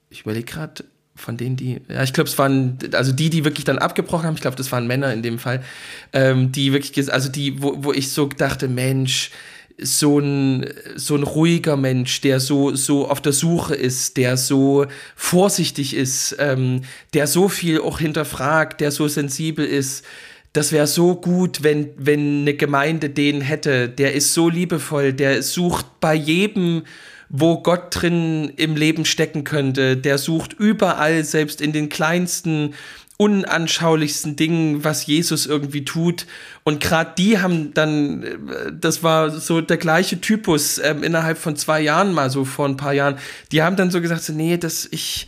ich überlege gerade, von denen, die, ja, ich glaube, es waren, also die, die wirklich dann abgebrochen haben, ich glaube, das waren Männer in dem Fall, ähm, die wirklich, also die, wo, wo ich so dachte, Mensch, so ein, so ein ruhiger Mensch, der so, so auf der Suche ist, der so vorsichtig ist, ähm, der so viel auch hinterfragt, der so sensibel ist. Das wäre so gut, wenn, wenn eine Gemeinde den hätte. Der ist so liebevoll, der sucht bei jedem wo Gott drin im Leben stecken könnte. Der sucht überall, selbst in den kleinsten, unanschaulichsten Dingen, was Jesus irgendwie tut. Und gerade die haben dann, äh, das war so der gleiche Typus ähm, innerhalb von zwei Jahren mal so vor ein paar Jahren. Die haben dann so gesagt, so, nee, das ich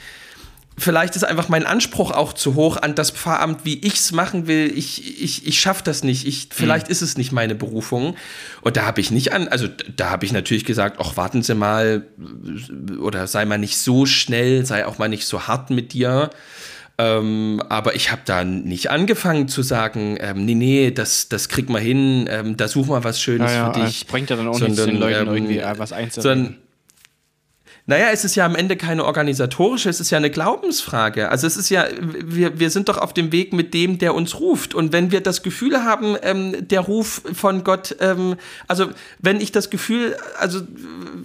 vielleicht ist einfach mein Anspruch auch zu hoch an das Pfarramt, wie ich es machen will. Ich, ich, ich schaffe das nicht. Ich, vielleicht mhm. ist es nicht meine Berufung. Und da habe ich nicht an, also da habe ich natürlich gesagt, ach, warten Sie mal, oder sei mal nicht so schnell, sei auch mal nicht so hart mit dir. Ähm, aber ich habe da nicht angefangen zu sagen, ähm, nee, nee, das, das krieg mal hin, ähm, da such mal was Schönes ja, ja, für dich. Das bringt ja dann auch sondern, nichts, den Leuten ähm, irgendwie was einzureden. Naja, es ist ja am Ende keine organisatorische, es ist ja eine Glaubensfrage. Also es ist ja, wir, wir sind doch auf dem Weg mit dem, der uns ruft. Und wenn wir das Gefühl haben, ähm, der Ruf von Gott, ähm, also wenn ich das Gefühl, also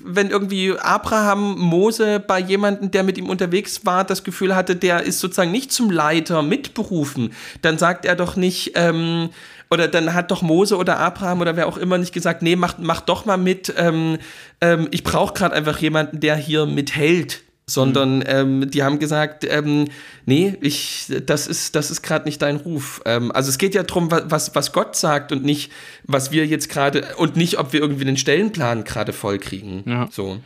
wenn irgendwie Abraham Mose bei jemandem, der mit ihm unterwegs war, das Gefühl hatte, der ist sozusagen nicht zum Leiter mitberufen, dann sagt er doch nicht, ähm, oder dann hat doch Mose oder Abraham oder wer auch immer nicht gesagt, nee, mach, mach doch mal mit. Ähm, ähm, ich brauche gerade einfach jemanden, der hier mithält. Sondern mhm. ähm, die haben gesagt, ähm, nee, ich, das ist, das ist gerade nicht dein Ruf. Ähm, also es geht ja darum, was, was Gott sagt und nicht, was wir jetzt gerade, und nicht, ob wir irgendwie den Stellenplan gerade vollkriegen. Ja. So.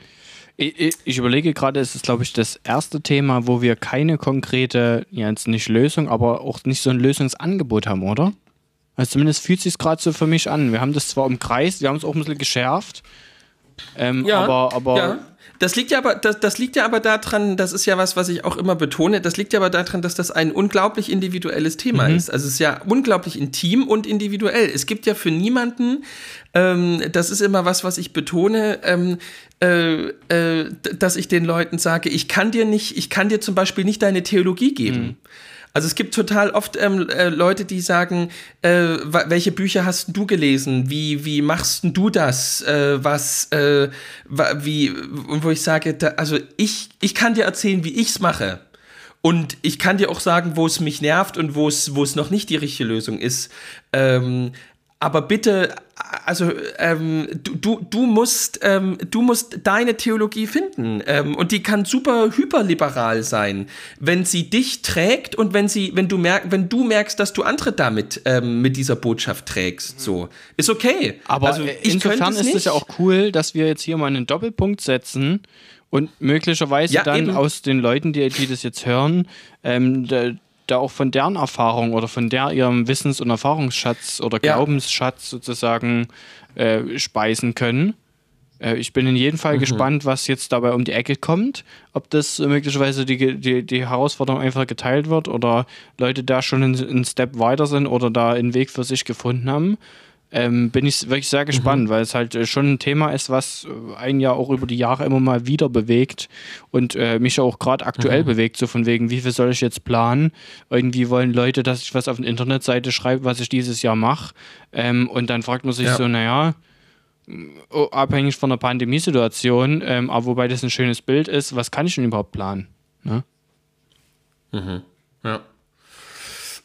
Ich, ich, überlege gerade, es ist, glaube ich, das erste Thema, wo wir keine konkrete, ja, jetzt nicht Lösung, aber auch nicht so ein Lösungsangebot haben, oder? Also zumindest fühlt es sich gerade so für mich an. Wir haben das zwar umkreist, wir haben es auch ein bisschen geschärft. Ähm, ja, aber, aber ja. Das liegt ja aber, das, das liegt ja aber daran, das ist ja was, was ich auch immer betone, das liegt ja aber daran, dass das ein unglaublich individuelles Thema mhm. ist. Also es ist ja unglaublich intim und individuell. Es gibt ja für niemanden, ähm, das ist immer was, was ich betone, ähm, äh, äh, dass ich den Leuten sage, ich kann dir nicht, ich kann dir zum Beispiel nicht deine Theologie geben. Mhm. Also es gibt total oft ähm, äh, Leute, die sagen, äh, welche Bücher hast du gelesen? Wie, wie machst du das? Äh, was, äh, wie, und wo ich sage, da, also ich, ich kann dir erzählen, wie ich es mache. Und ich kann dir auch sagen, wo es mich nervt und wo es, wo es noch nicht die richtige Lösung ist. Ähm, aber bitte, also ähm, du, du, musst, ähm, du musst deine Theologie finden ähm, und die kann super hyperliberal sein, wenn sie dich trägt und wenn sie, wenn du merkst, wenn du merkst, dass du andere damit ähm, mit dieser Botschaft trägst, so ist okay. Aber also, insofern ist es ja auch cool, dass wir jetzt hier mal einen Doppelpunkt setzen und möglicherweise ja, dann eben. aus den Leuten, die, die das jetzt hören, ähm, da auch von deren Erfahrung oder von der ihrem Wissens- und Erfahrungsschatz oder Glaubensschatz sozusagen äh, speisen können. Äh, ich bin in jedem Fall mhm. gespannt, was jetzt dabei um die Ecke kommt. Ob das möglicherweise die, die, die Herausforderung einfach geteilt wird oder Leute da schon einen Step weiter sind oder da einen Weg für sich gefunden haben ähm, bin ich wirklich sehr gespannt, mhm. weil es halt äh, schon ein Thema ist, was äh, ein Jahr auch über die Jahre immer mal wieder bewegt und äh, mich auch gerade aktuell mhm. bewegt, so von wegen, wie viel soll ich jetzt planen? Irgendwie wollen Leute, dass ich was auf der Internetseite schreibe, was ich dieses Jahr mache. Ähm, und dann fragt man sich ja. so, naja, oh, abhängig von der Pandemiesituation, ähm, aber wobei das ein schönes Bild ist, was kann ich denn überhaupt planen? Ne? Mhm. Ja.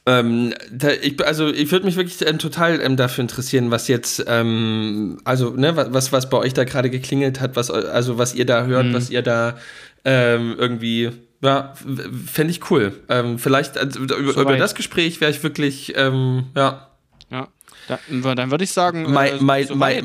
Ähm, da, ich, also ich würde mich wirklich ähm, total ähm, dafür interessieren, was jetzt, ähm, also ne, was, was bei euch da gerade geklingelt hat, was, also was ihr da hört, mhm. was ihr da ähm, irgendwie, ja, fände ich cool. Ähm, vielleicht also, über, so über, das Gespräch wäre ich wirklich, ja. Ja, da, dann würde ich sagen, my, äh, my, my,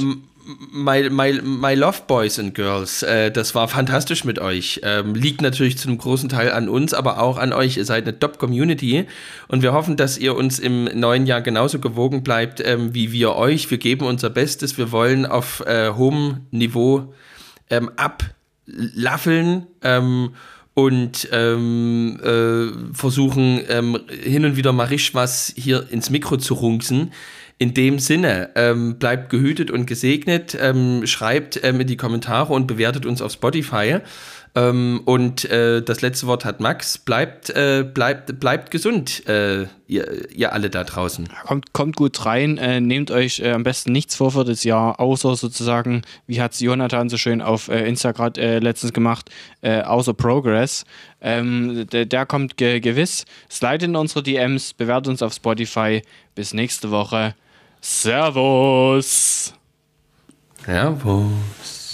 My, my, my Love Boys and Girls, äh, das war fantastisch mit euch. Ähm, liegt natürlich zu einem großen Teil an uns, aber auch an euch. Ihr seid eine Top-Community und wir hoffen, dass ihr uns im neuen Jahr genauso gewogen bleibt ähm, wie wir euch. Wir geben unser Bestes. Wir wollen auf äh, hohem Niveau ähm, ablaffeln ähm, und ähm, äh, versuchen, ähm, hin und wieder mal richtig was hier ins Mikro zu runken. In dem Sinne, ähm, bleibt gehütet und gesegnet, ähm, schreibt ähm, in die Kommentare und bewertet uns auf Spotify. Ähm, und äh, das letzte Wort hat Max. Bleibt, äh, bleibt, bleibt gesund, äh, ihr, ihr, alle da draußen. Kommt, kommt gut rein, äh, nehmt euch äh, am besten nichts vor für das Jahr, außer sozusagen, wie hat es Jonathan so schön auf äh, Instagram letztens gemacht, außer Progress. Ähm, der, der, kommt ge gewiss. Slide in unsere DMs, bewertet uns auf Spotify. Bis nächste Woche. Servus. Servus.